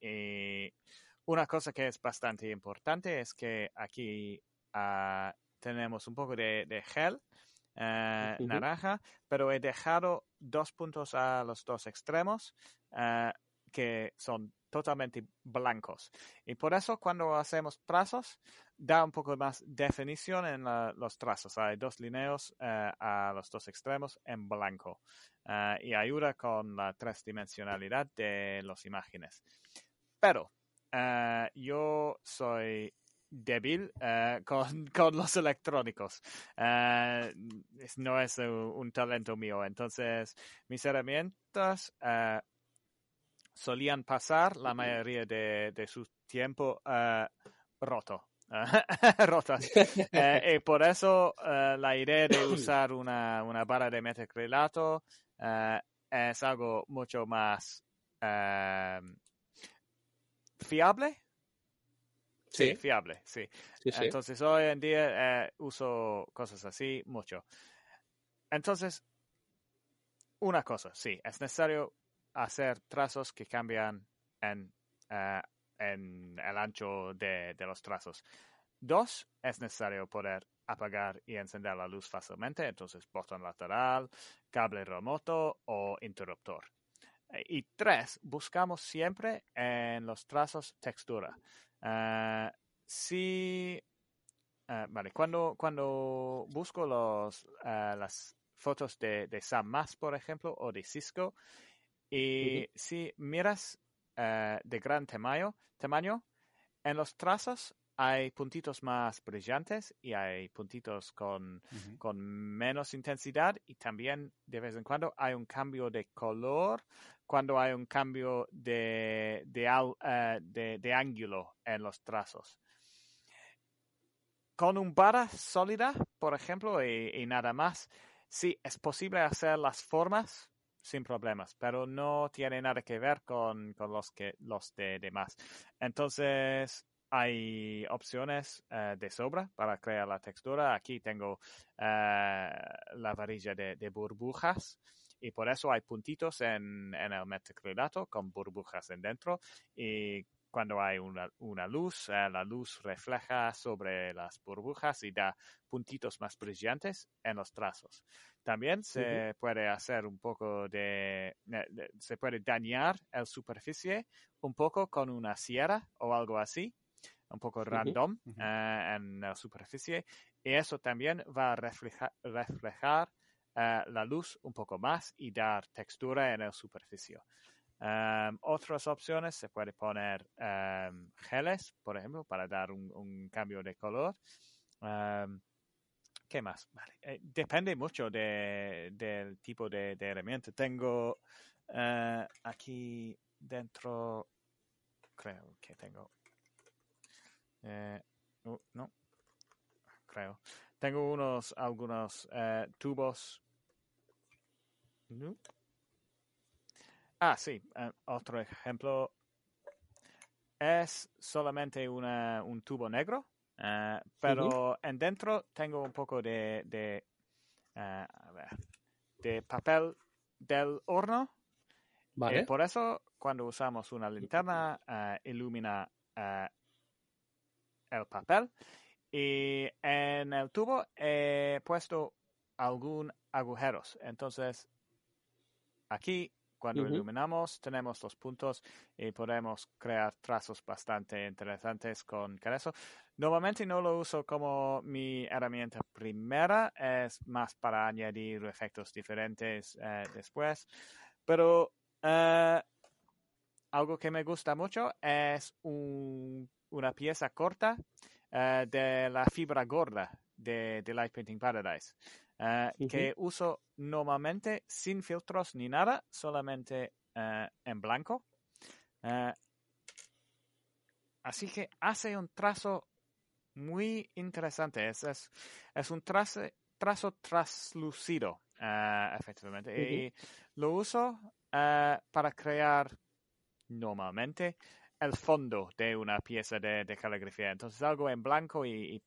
y una cosa que es bastante importante es que aquí tenemos un poco de, de gel. Uh, uh -huh. naranja, pero he dejado dos puntos a los dos extremos uh, que son totalmente blancos. Y por eso cuando hacemos trazos, da un poco más definición en la, los trazos. Hay dos líneas uh, a los dos extremos en blanco uh, y ayuda con la tridimensionalidad de las imágenes. Pero uh, yo soy débil con, con, los electrónicos. no es un, un, talento mío. Entonces, mis herramientas solían pasar la mayoría de, de su tiempo uh, roto. rotas. eh, y por eso uh, la idea de usar una, una barra de metacrilato uh, es algo mucho más fiable Sí, fiable, sí. Entonces, hoy en día eh, uso cosas así mucho. Entonces, una cosa, sí, es necesario hacer trazos que cambian en, eh, en el ancho de, de, los trazos. Dos, es necesario poder apagar y encender la luz fácilmente, entonces botón lateral, cable remoto o interruptor. Y tres, buscamos siempre en los trazos textura. Uh, si, uh, vale, cuando, cuando busco los, uh, las fotos de, de Sam Mas, por ejemplo, o de Cisco, y si miras de gran tamaño, tamaño, en los trazos hay puntitos más brillantes y hay puntitos con, con, menos intensidad y también de vez en cuando hay un cambio de color cuando hay un cambio de, de, uh, de, de ángulo en los trazos. Con un barra sólida, por ejemplo, y, y, nada más, sí es posible hacer las formas sin problemas, pero no tiene nada que ver con, con los, que, los de demás. Entonces, hay opciones uh, de sobra para crear la textura. Aquí tengo uh, la varilla de, de burbujas y por eso hay puntitos en, en el metacrilato con burbujas en dentro y cuando hay una, una luz, eh, la luz refleja sobre las burbujas y da puntitos más brillantes en los trazos. También se puede hacer un poco de, se puede dañar la superficie un poco con una sierra o algo así, un poco random eh, en la superficie y eso también va a reflejar eh, la luz un poco más y dar textura en la superficie. Um, otras opciones se puede poner um, geles, por ejemplo, para dar un, cambio de color. Um, ¿Qué más? Vale. Eh, depende mucho de, del tipo de, herramienta. Tengo uh, aquí dentro, creo que tengo. Eh, uh, no, creo. Tengo unos, algunos uh, tubos. Ah, sí. Uh, otro ejemplo. Es solamente una, un tubo negro, uh, pero en dentro tengo un poco de, de, a ver, de papel del horno. Vale. Y por eso, cuando usamos una linterna, ilumina el papel y en el tubo he puesto algún agujeros. Entonces, aquí, cuando iluminamos, tenemos los puntos y podemos crear trazos bastante interesantes con eso. Normalmente no lo uso como mi herramienta primera, es más para añadir efectos diferentes eh, después. Pero eh, algo que me gusta mucho es una pieza corta eh, de la fibra gorda de, de Light Painting Paradise, uh, que uso normalmente sin filtros ni nada, solamente uh, en blanco. así que hace un trazo muy interesante. Es, es, es un trazo, trazo translúcido, efectivamente. Y lo uso para crear normalmente el fondo de una pieza de, caligrafía. Entonces algo en blanco y,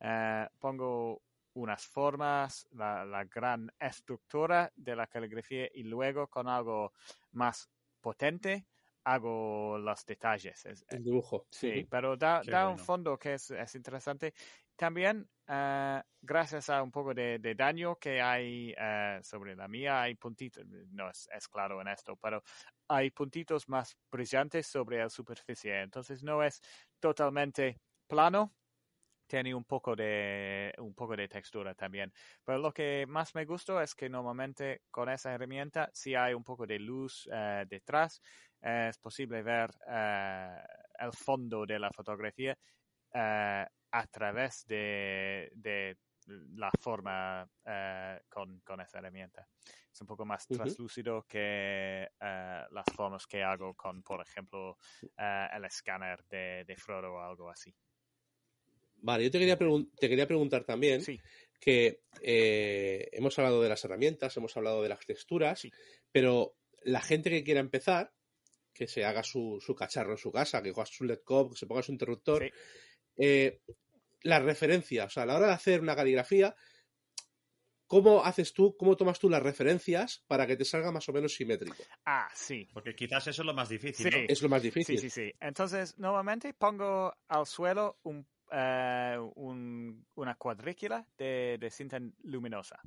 eh, pongo unas formas, la, gran estructura de la caligrafía y luego con algo más potente hago los detalles. el dibujo. Sí, pero da, da un fondo que es, es interesante. También, uh, gracias a un poco de, daño que hay uh, sobre la mía, hay puntitos, no es, claro en esto, pero hay puntitos más brillantes sobre la superficie. Entonces no es totalmente plano, tiene un poco de un poco de textura también. Pero lo que más me gustó es que normalmente con esa herramienta, si hay un poco de luz uh, detrás, es posible ver el fondo de la fotografía a través de, de la forma uh, con, con, esa herramienta. Es un poco más uh translúcido que uh, las formas que hago con, por ejemplo, el escáner de, de Frodo o algo así. Vale, yo te quería, te quería preguntar también sí. que eh, hemos hablado de las herramientas, hemos hablado de las texturas, sí. pero la gente que quiera empezar, que se haga su, su cacharro en su casa, que coja su LED-COP, que se ponga su interruptor. Sí. Eh, las referencias, o sea, a la hora de hacer una caligrafía, ¿cómo haces tú, cómo tomas tú las referencias para que te salga más o menos simétrico? Ah, sí. Porque quizás eso es lo más difícil, Sí. ¿no? Es lo más Sí, difícil. sí, sí. Entonces, nuevamente pongo al suelo un, eh, un- una cuadrícula de, de cinta luminosa,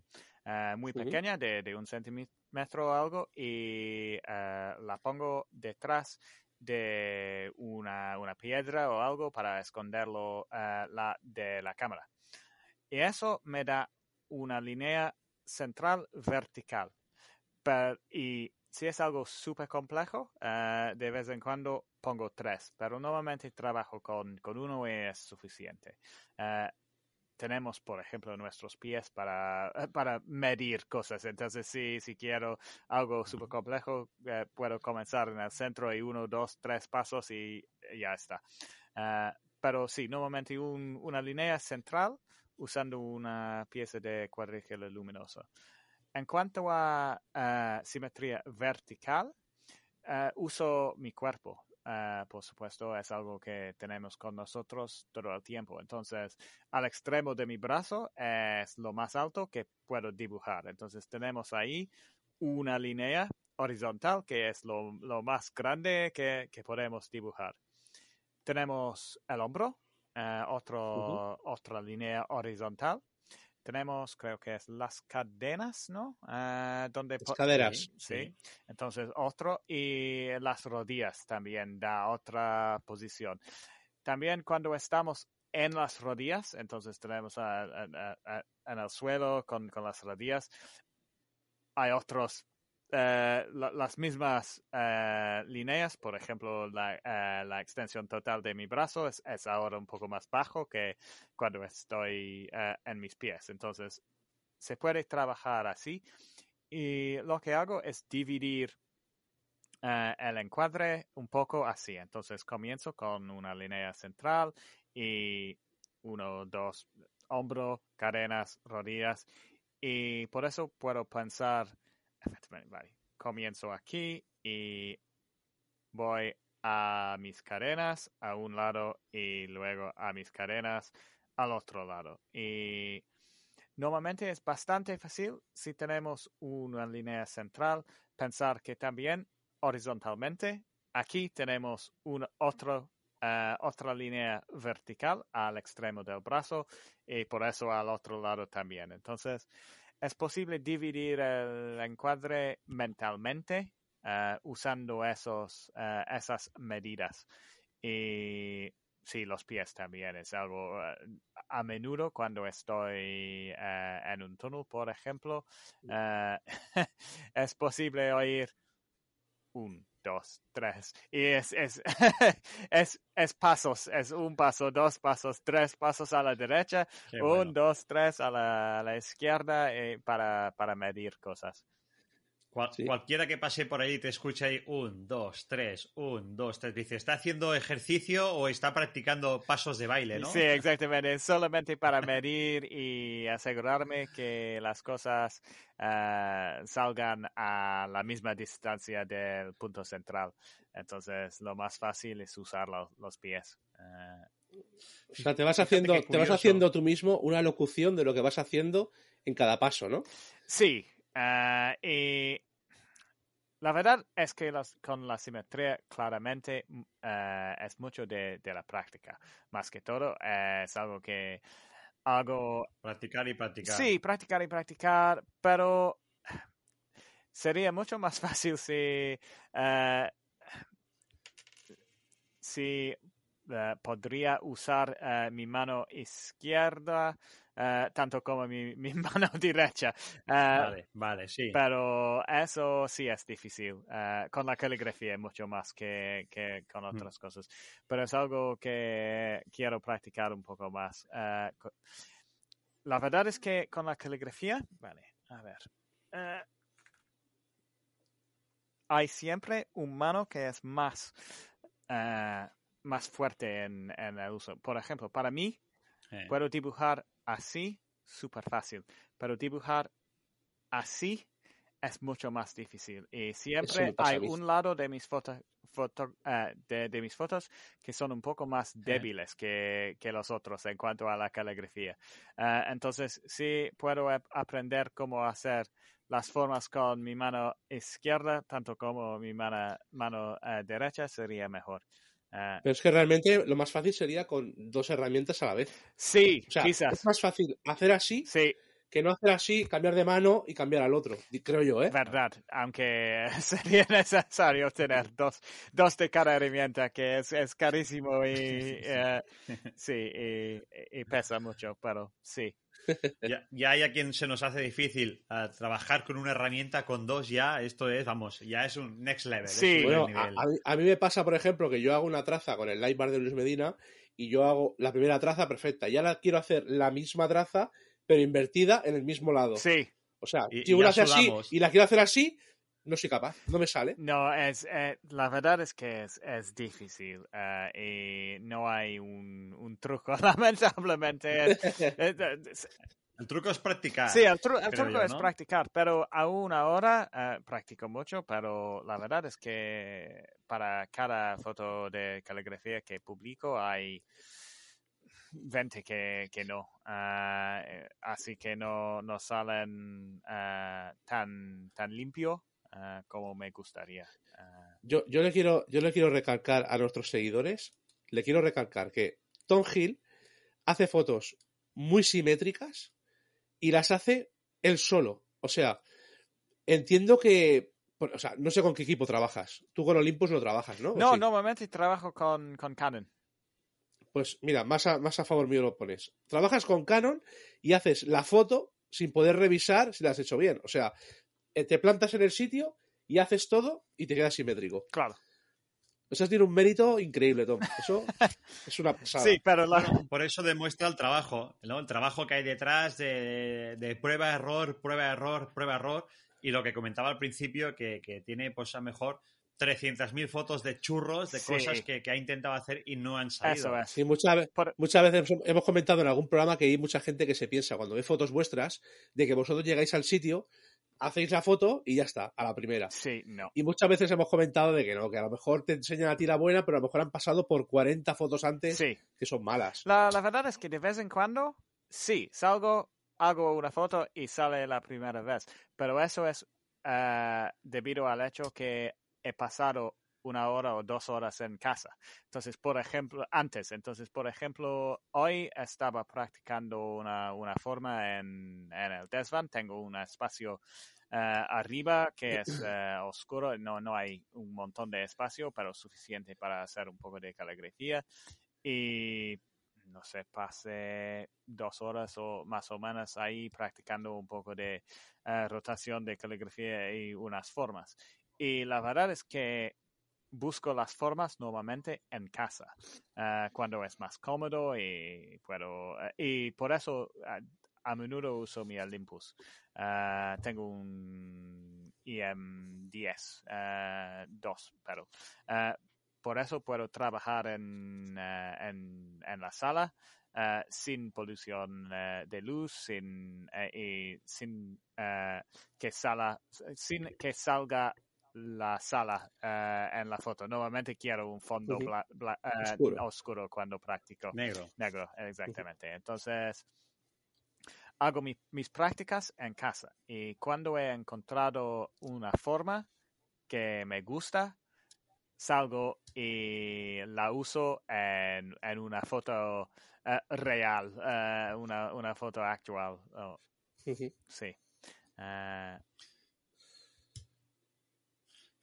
eh, muy pequeña, de, de un centímetro o algo, y eh, la pongo detrás de una, una piedra o algo para esconderlo eh, de la cámara. Y eso me da una línea central vertical. Pero- y si es algo súper complejo, eh, de vez en cuando pongo tres, pero normalmente trabajo con, con uno y es suficiente. Eh, tenemos, por ejemplo, nuestros pies para, para medir cosas. Entonces, si, si quiero algo súper complejo, eh, puedo comenzar en el centro y uno, dos, tres pasos y ya está. Eh, pero sí, normalmente un- una línea central usando una pieza de cuadrícula luminosa. En cuanto a eh, simetría vertical, eh, uso mi cuerpo. Eh, por supuesto, es algo que tenemos con nosotros todo el tiempo. Entonces, al extremo de mi brazo es lo más alto que puedo dibujar. Entonces, tenemos ahí una línea horizontal que es lo, lo más grande que, que podemos dibujar. Tenemos el hombro, eh, otro, otra línea horizontal. Tenemos, creo que es las cadenas, ¿no? Eh, donde Las caderas. Sí, Sí. sí. Entonces, otro. Y las rodillas también da otra posición. También cuando estamos en las rodillas, entonces tenemos a- a- a- a- en el suelo con, con las rodillas, hay otros, eh, la- las mismas eh, líneas, por ejemplo, la, eh, la extensión total de mi brazo es, es ahora un poco más bajo que cuando estoy eh, en mis pies. Entonces, se puede trabajar así. Y lo que hago es dividir eh, el encuadre un poco así. Entonces comienzo con una línea central y uno, dos, hombro, cadenas, rodillas. Y por eso puedo pensar, vale, comienzo aquí y voy a mis cadenas a un lado y luego a mis cadenas al otro lado. Y normalmente es bastante fácil si tenemos una línea central pensar que también horizontalmente aquí tenemos un otro, eh, otra línea vertical al extremo del brazo y por eso al otro lado también. Entonces es posible dividir el encuadre mentalmente eh, usando esos, eh, esas medidas. Y sí, los pies también es algo eh, a menudo cuando estoy en un túnel, por ejemplo, es posible oír un, dos, tres. Y es, es, es, es pasos, es un paso, dos pasos, tres pasos a la derecha, Qué un, bueno. dos, tres a la, a la izquierda eh, para, para medir cosas. Cual- Sí. Cualquiera que pase por ahí te escucha ahí un, dos, tres, un, dos, tres, dice, ¿está haciendo ejercicio o está practicando pasos de baile, no? Sí, exactamente. Es solamente para medir y asegurarme que las cosas ah, salgan a la misma distancia del punto central. Entonces, lo más fácil es usar lo- los pies. Ah, O sea, te vas haciendo, te vas haciendo tú mismo una locución de lo que vas haciendo en cada paso, ¿no? Sí, ah, y la verdad es que las- con la simetría claramente mm, ah, es mucho de, de la práctica. Más que todo, eh, es algo que hago Practicar y practicar. Sí, practicar y practicar, pero sería mucho más fácil si, eh, si eh, podría usar eh, mi mano izquierda eh, tanto como mi, mi mano derecha. Vale, vale, sí. Pero eso sí es difícil. con la caligrafía mucho más que, que con otras cosas. Pero es algo que quiero practicar un poco más. La verdad es que con la caligrafía, vale, a ver. hay siempre un mano que es más, más fuerte en, en el uso. Por ejemplo, para mí, Eh, Puedo dibujar así, súper fácil. Pero dibujar así es mucho más difícil. Y siempre hay un lado de mis fotos foto, uh, de, de, mis fotos que son un poco más débiles que, que los otros en cuanto a la caligrafía. Uh, entonces, sí puedo aprender cómo hacer las formas con mi mano izquierda, tanto como mi mano, mano uh, derecha, sería mejor. Pero es que realmente lo más fácil sería con dos herramientas a la vez. Sí, o sea, quizás. Es más fácil hacer así sí que no hacer así, cambiar de mano y cambiar al otro, creo yo, ¿eh? Verdad, aunque sería necesario tener dos, dos de cada herramienta, que es, es carísimo y, eh, sí, y, y, pesa mucho, pero sí. Ya, ya, hay a quien se nos hace difícil uh, trabajar con una herramienta con dos ya, esto es, vamos, ya es un next level. Sí, bueno, a, a, mí me pasa, por ejemplo, que yo hago una traza con el Lightbar de Luis Medina y yo hago la primera traza perfecta, ya la quiero hacer la misma traza pero invertida en el mismo lado. Sí. O sea, y, si una hace así y la quiero hacer así, no soy capaz, no me sale. No, es, eh, la verdad es que es, es difícil uh, y no hay un, un truco, lamentablemente. el truco es practicar. Sí, el, tru el truco yo, es ¿no? practicar, pero aún ahora uh, practico mucho, pero la verdad es que para cada foto de caligrafía que publico hay 20 que, que no. Uh, así que no, no salen uh, tan, tan limpio uh, como me gustaría. Yo, yo, le quiero, yo le quiero recalcar a nuestros seguidores, le quiero recalcar que Tom Hill hace fotos muy simétricas y las hace él solo. O sea, entiendo que o sea, no sé con qué equipo trabajas. Tú con Olympus no trabajas, ¿no? No, sí? normalmente trabajo con, con Canon pues mira, más a, más a favor mío lo pones. Trabajas con Canon y haces la foto sin poder revisar si la has hecho bien. O sea, eh, te plantas en el sitio y haces todo y te quedas simétrico. Claro. Eso tiene un mérito increíble, Tom. Eso es una pasada. Sí, pero la... por eso demuestra el trabajo, ¿no? El trabajo que hay detrás de, de prueba, error, prueba, error, prueba, error. Y lo que comentaba al principio, que, que tiene, pues a mejor 300.000 fotos de churros, de sí. cosas que, que, ha intentado hacer y no han salido. Eso es. Sí, muchas, Por... muchas veces hemos comentado en algún programa que hay mucha gente que se piensa cuando ve fotos vuestras de que vosotros llegáis al sitio, hacéis la foto y ya está, a la primera. Sí, no. Y muchas veces hemos comentado de que no, que a lo mejor te enseñan a ti la buena, pero a lo mejor han pasado por 40 fotos antes sí. que son malas. La, la verdad es que de vez en cuando, sí, salgo, hago una foto y sale la primera vez, pero eso es uh, debido al hecho que he pasado una hora o dos horas en casa. Entonces, por ejemplo, antes, entonces, por ejemplo, hoy estaba practicando una, una forma en, en el desván, tengo un espacio uh, arriba que es uh, oscuro, no, no hay un montón de espacio, pero suficiente para hacer un poco de caligrafía. Y no sé, pasé dos horas o más o menos ahí practicando un poco de uh, rotación de caligrafía y unas formas. Y la verdad es que busco las formas normalmente en casa, uh, cuando es más cómodo y puedo, uh, y por eso uh, a menudo uso mi Olympus. tengo un IM10 2, pero por eso puedo trabajar en, en, en la sala sin polución de luz, sin, sin que, sala, sin que salga la sala uh, en la foto. Normalmente quiero un fondo uh -huh. bla, uh, oscuro. oscuro. cuando practico. Negro. Negro, exactamente. -huh. Entonces, hago mi, mis prácticas en casa y cuando he encontrado una forma que me gusta, salgo y la uso en, en una foto real, una, una, foto actual. Oh, -huh. Sí.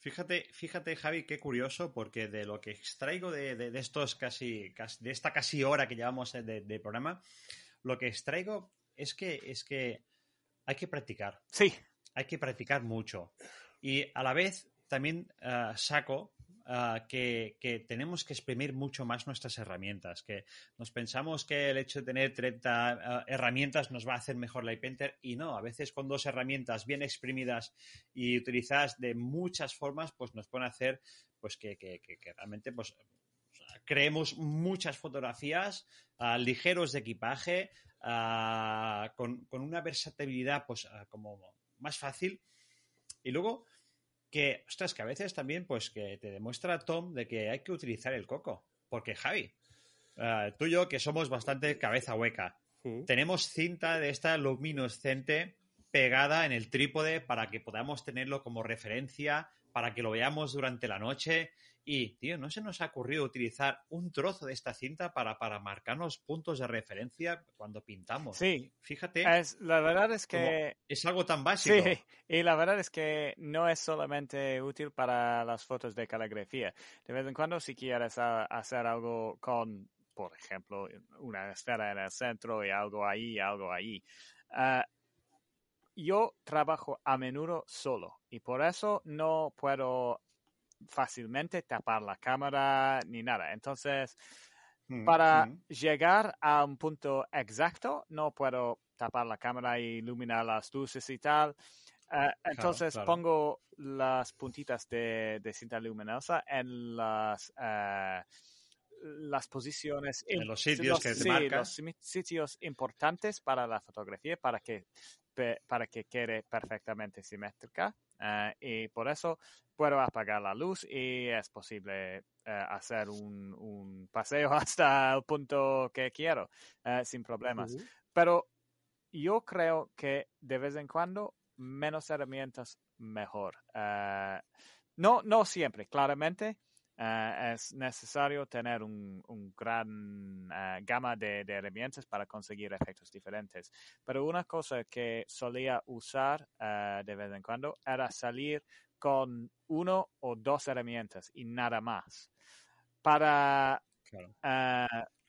Fíjate, fíjate, Javi, qué curioso, porque de lo que extraigo de, de, de estos casi, casi, de esta casi hora que llevamos de, de, programa, lo que extraigo es que, es que hay que practicar. Sí. Hay que practicar mucho. Y a la vez también uh, saco uh, que, tenemos que exprimir mucho más nuestras herramientas, que nos pensamos que el hecho de tener 30 uh, herramientas nos va a hacer mejor la iPainter y no, a veces con dos herramientas bien exprimidas y utilizadas de muchas formas, pues nos pueden hacer pues que, que, que realmente pues creemos muchas fotografías uh, ligeros de equipaje uh, con, con, una versatilidad pues uh, como más fácil. Y luego, que, ostras, que a veces también, pues que te demuestra Tom de que hay que utilizar el coco. Porque, Javi, eh, tú y yo, que somos bastante cabeza hueca, Mm. tenemos cinta de esta luminoscente pegada en el trípode para que podamos tenerlo como referencia, para que lo veamos durante la noche. Y, tío, ¿no se nos ha ocurrido utilizar un trozo de esta cinta para, para marcarnos puntos de referencia cuando pintamos? Sí, Fíjate, es, la verdad es que es algo tan básico. Sí, y la verdad es que no es solamente útil para las fotos de caligrafía. De vez en cuando, si quieres hacer algo con, por ejemplo, una esfera en el centro y algo ahí algo ahí. ah, yo trabajo a menudo solo y por eso no puedo fácilmente tapar la cámara ni nada. Entonces, Mm, para mm. llegar a un punto exacto, no puedo tapar la cámara y iluminar las luces y tal. Eh, entonces claro. pongo las puntitas de, de cinta luminosa en las, eh, las posiciones, En los sitios los- que sí, los sitios importantes para la fotografía para que, pe- para que quede perfectamente simétrica. eh, y por eso puedo apagar la luz y es posible eh, hacer un, un paseo hasta el punto que quiero eh, sin problemas. Pero yo creo que de vez en cuando menos herramientas mejor. No, no siempre, claramente. Eh, es necesario tener un, un gran eh, gama de, de herramientas para conseguir efectos diferentes. Pero una cosa que solía usar eh, de vez en cuando era salir con uno o dos herramientas y nada más. Para Claro.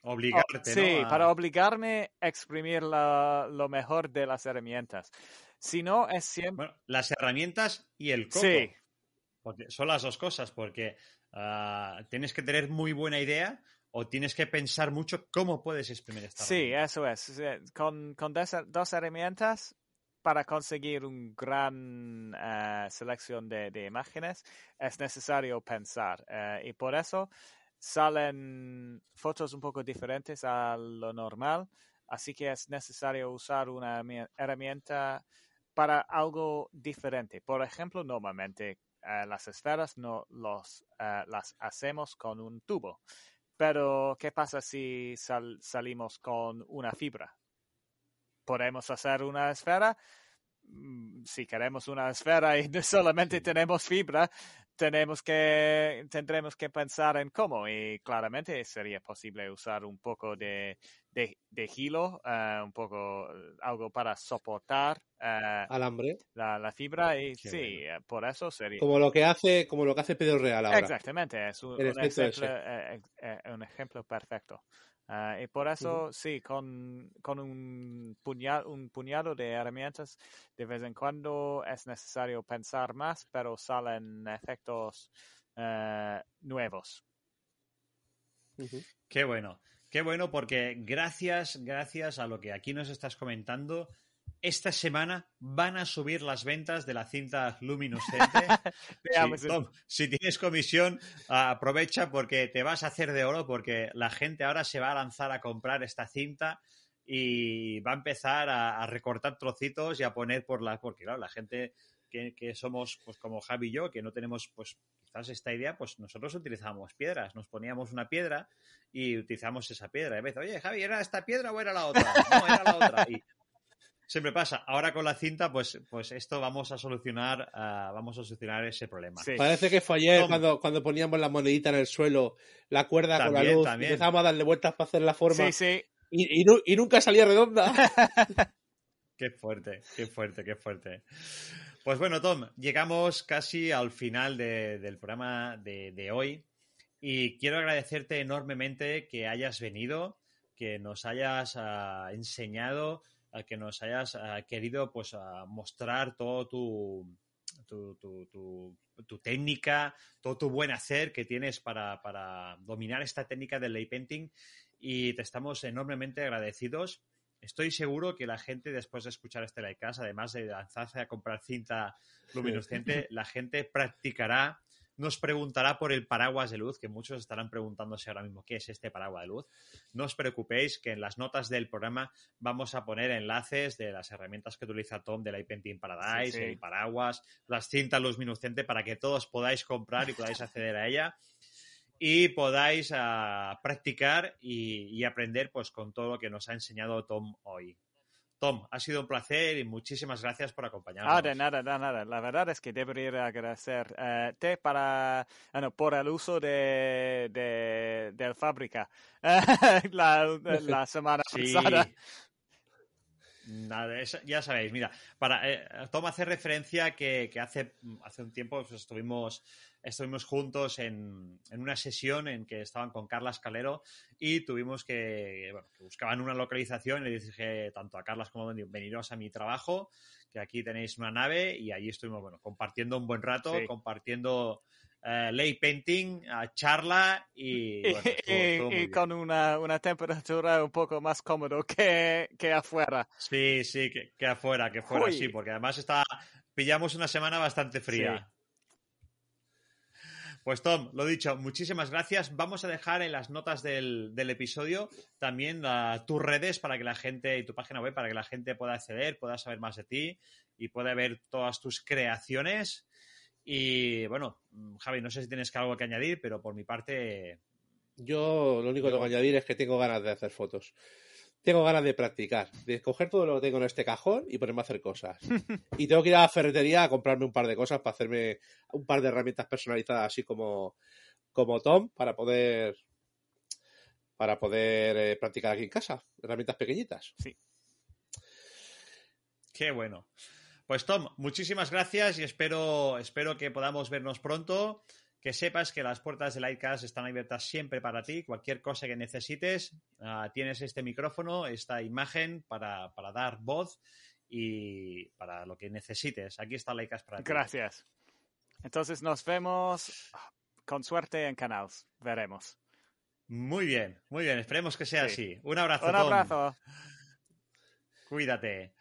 Obligarte, sí, ¿no? A- para obligarme a exprimir la- lo mejor de las herramientas. Si no, es siempre... Bueno, las herramientas y el coco. Sí, Porque son las dos cosas, porque ah, tienes que tener muy buena idea o tienes que pensar mucho cómo puedes exprimir esta sí, eso es. Con, con dos, dos herramientas para conseguir una gran eh, selección de, de imágenes es necesario pensar. eh, y por eso salen fotos un poco diferentes a lo normal. Así que es necesario usar una herramienta para algo diferente. Por ejemplo, normalmente eh, las esferas no los, eh, las hacemos con un tubo. Pero, ¿qué pasa si sal- salimos con una fibra? ¿Podemos hacer una esfera? Mm, Si queremos una esfera y solamente tenemos fibra, tenemos que, tendremos que pensar en cómo. Y claramente sería posible usar un poco de, de, de hilo, eh, un poco eh, algo para soportar eh, Alambre. la, la fibra. Y Qué sí, bueno. por eso sería. Como lo que hace, como lo que hace Pedro Real ahora. Exactamente, es un, un ejemplo, eh, eh, un ejemplo perfecto. Ah, y por eso, sí, con, con un, puñado, un puñado de herramientas, de vez en cuando es necesario pensar más, pero salen efectos eh, nuevos. Ujú. Qué bueno, qué bueno porque gracias, gracias a lo que aquí nos estás comentando, esta semana van a subir las ventas de la cinta luminoscente. Sí, Tom, si tienes comisión, aprovecha porque te vas a hacer de oro porque la gente ahora se va a lanzar a comprar esta cinta y va a empezar a, a recortar trocitos y a poner por la... Porque claro, la gente que, que somos pues como Javi y yo, que no tenemos pues quizás esta idea, pues nosotros utilizábamos piedras, nos poníamos una piedra y utilizamos esa piedra. Y a veces, oye Javi, ¿era esta piedra o era la otra? No, era la otra. Y siempre pasa. Ahora con la cinta, pues, pues esto vamos a solucionar, ah, vamos a solucionar ese problema. Sí. Parece que fue ayer cuando, cuando poníamos la monedita en el suelo, la cuerda con la luz, también. empezamos a darle vueltas para hacer la forma Sí, sí. y, y nu- y nunca salía redonda. Qué fuerte, qué fuerte, qué fuerte. Pues bueno, Tom, llegamos casi al final de- del programa de, de hoy y quiero agradecerte enormemente que hayas venido, que nos hayas ah, enseñado, ah, que nos hayas ah, querido pues ah, mostrar todo tu, tu, tu- técnica, todo tu buen hacer que tienes para, para dominar esta técnica del lay painting y te estamos enormemente agradecidos. Estoy seguro que la gente, después de escuchar este Livecast, además de lanzarse a comprar cinta luminiscente, la gente practicará nos preguntará por el paraguas de luz, que muchos estarán preguntándose ahora mismo qué es este paraguas de luz. No os preocupéis que en las notas del programa vamos a poner enlaces de las herramientas que utiliza Tom de la Paradise, Sí, sí. el paraguas, las cintas luminiscentes para que todos podáis comprar y podáis acceder a ella y podáis ah, practicar y, y aprender pues con todo lo que nos ha enseñado Tom hoy. Tom, ha sido un placer y muchísimas gracias por acompañarnos. Ah, de nada, de nada. La verdad es que debería agradecerte para, bueno, por el uso de, de, del fábrica la, la semana Sí. pasada. Nada, eso- ya sabéis, mira, para eh, Tom hace referencia que, que hace, hace un tiempo pues, estuvimos, estuvimos juntos en, en una sesión en que estaban con Carla Escalero y tuvimos que, bueno, que buscaban una localización y le dije tanto a Carlas como a veniros a mi trabajo, que aquí tenéis una nave y allí estuvimos, bueno, compartiendo un buen rato, Sí. compartiendo eh, lay painting, charla y, bueno, y- con una, una temperatura un poco más cómodo que, que afuera. Sí, sí, que, que afuera, que fuera, Uy. sí, porque además está, pillamos una semana bastante fría. Pues Tom, lo dicho, muchísimas gracias. Vamos a dejar en las notas del, del episodio también ah, tus redes para que la gente y tu página web para que la gente pueda acceder, pueda saber más de ti y pueda ver todas tus creaciones. Y bueno, mm, Javi, no sé si tienes algo que añadir, pero por mi parte, Yo lo único que tengo que añadir es que tengo ganas de hacer fotos. Tengo ganas de practicar, de coger todo lo que tengo en este cajón y ponerme a hacer cosas. y tengo que ir a la ferretería a comprarme un par de cosas para hacerme un par de herramientas personalizadas así como, como Tom para poder para poder eh, practicar aquí en casa. Herramientas pequeñitas. Qué bueno. Pues Tom, muchísimas gracias y espero, espero que podamos vernos pronto. Que sepas que las puertas de Lightcast están abiertas siempre para ti. Cualquier cosa que necesites, ah, tienes este micrófono, esta imagen para, para dar voz y para lo que necesites. Aquí está Lightcast para ti. Gracias. Entonces nos vemos con suerte en canals. Veremos. Muy bien, muy bien. Esperemos que sea Sí. así. Un abrazo. Un Tom. abrazo. Cuídate.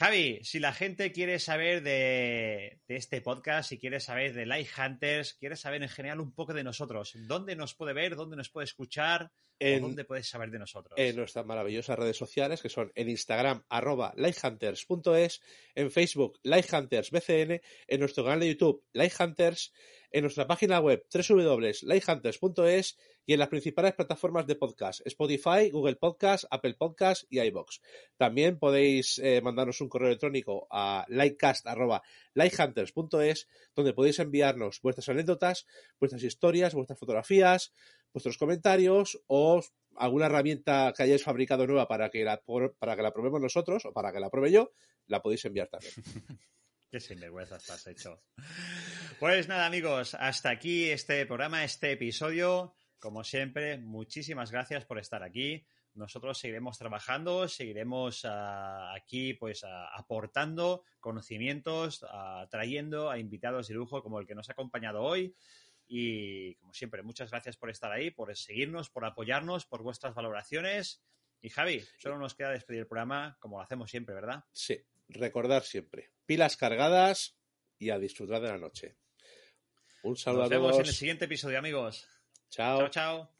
Javi, si la gente quiere saber de, de este podcast, si quiere saber de Light Hunters, quiere saber en general un poco de nosotros, ¿dónde nos puede ver? ¿Dónde nos puede escuchar? En- ¿O dónde puedes saber de nosotros? en nuestras maravillosas redes sociales, que son en Instagram, arroba lighthunters.es, en Facebook, lighthuntersbcn, en nuestro canal de YouTube, Lighthunters, en nuestra página web, www.lighthunters.es y en las principales plataformas de podcast, Spotify, Google Podcast, Apple Podcast y iBox. También podéis eh, mandarnos un correo electrónico a lightcast.lighthunters.es, donde podéis enviarnos vuestras anécdotas, vuestras historias, vuestras fotografías, vuestros comentarios o alguna herramienta que hayáis fabricado nueva para que la, para que la probemos nosotros o para que la pruebe yo, la podéis enviar también. Qué sinvergüenza estás hecho. Pues nada, amigos, hasta aquí este programa, este episodio. Como siempre, muchísimas gracias por estar aquí. Nosotros seguiremos trabajando, seguiremos ah, aquí pues ah, aportando conocimientos, ah, trayendo a invitados de lujo como el que nos ha acompañado hoy. Y como siempre, muchas gracias por estar ahí, por seguirnos, por apoyarnos, por vuestras valoraciones. Y Javi, solo nos queda despedir el programa como lo hacemos siempre, ¿verdad? Sí, recordar siempre, pilas cargadas y a disfrutar de la noche. Un saludo Nos a vemos todos. en el siguiente episodio, amigos. Chao. Chao, chao.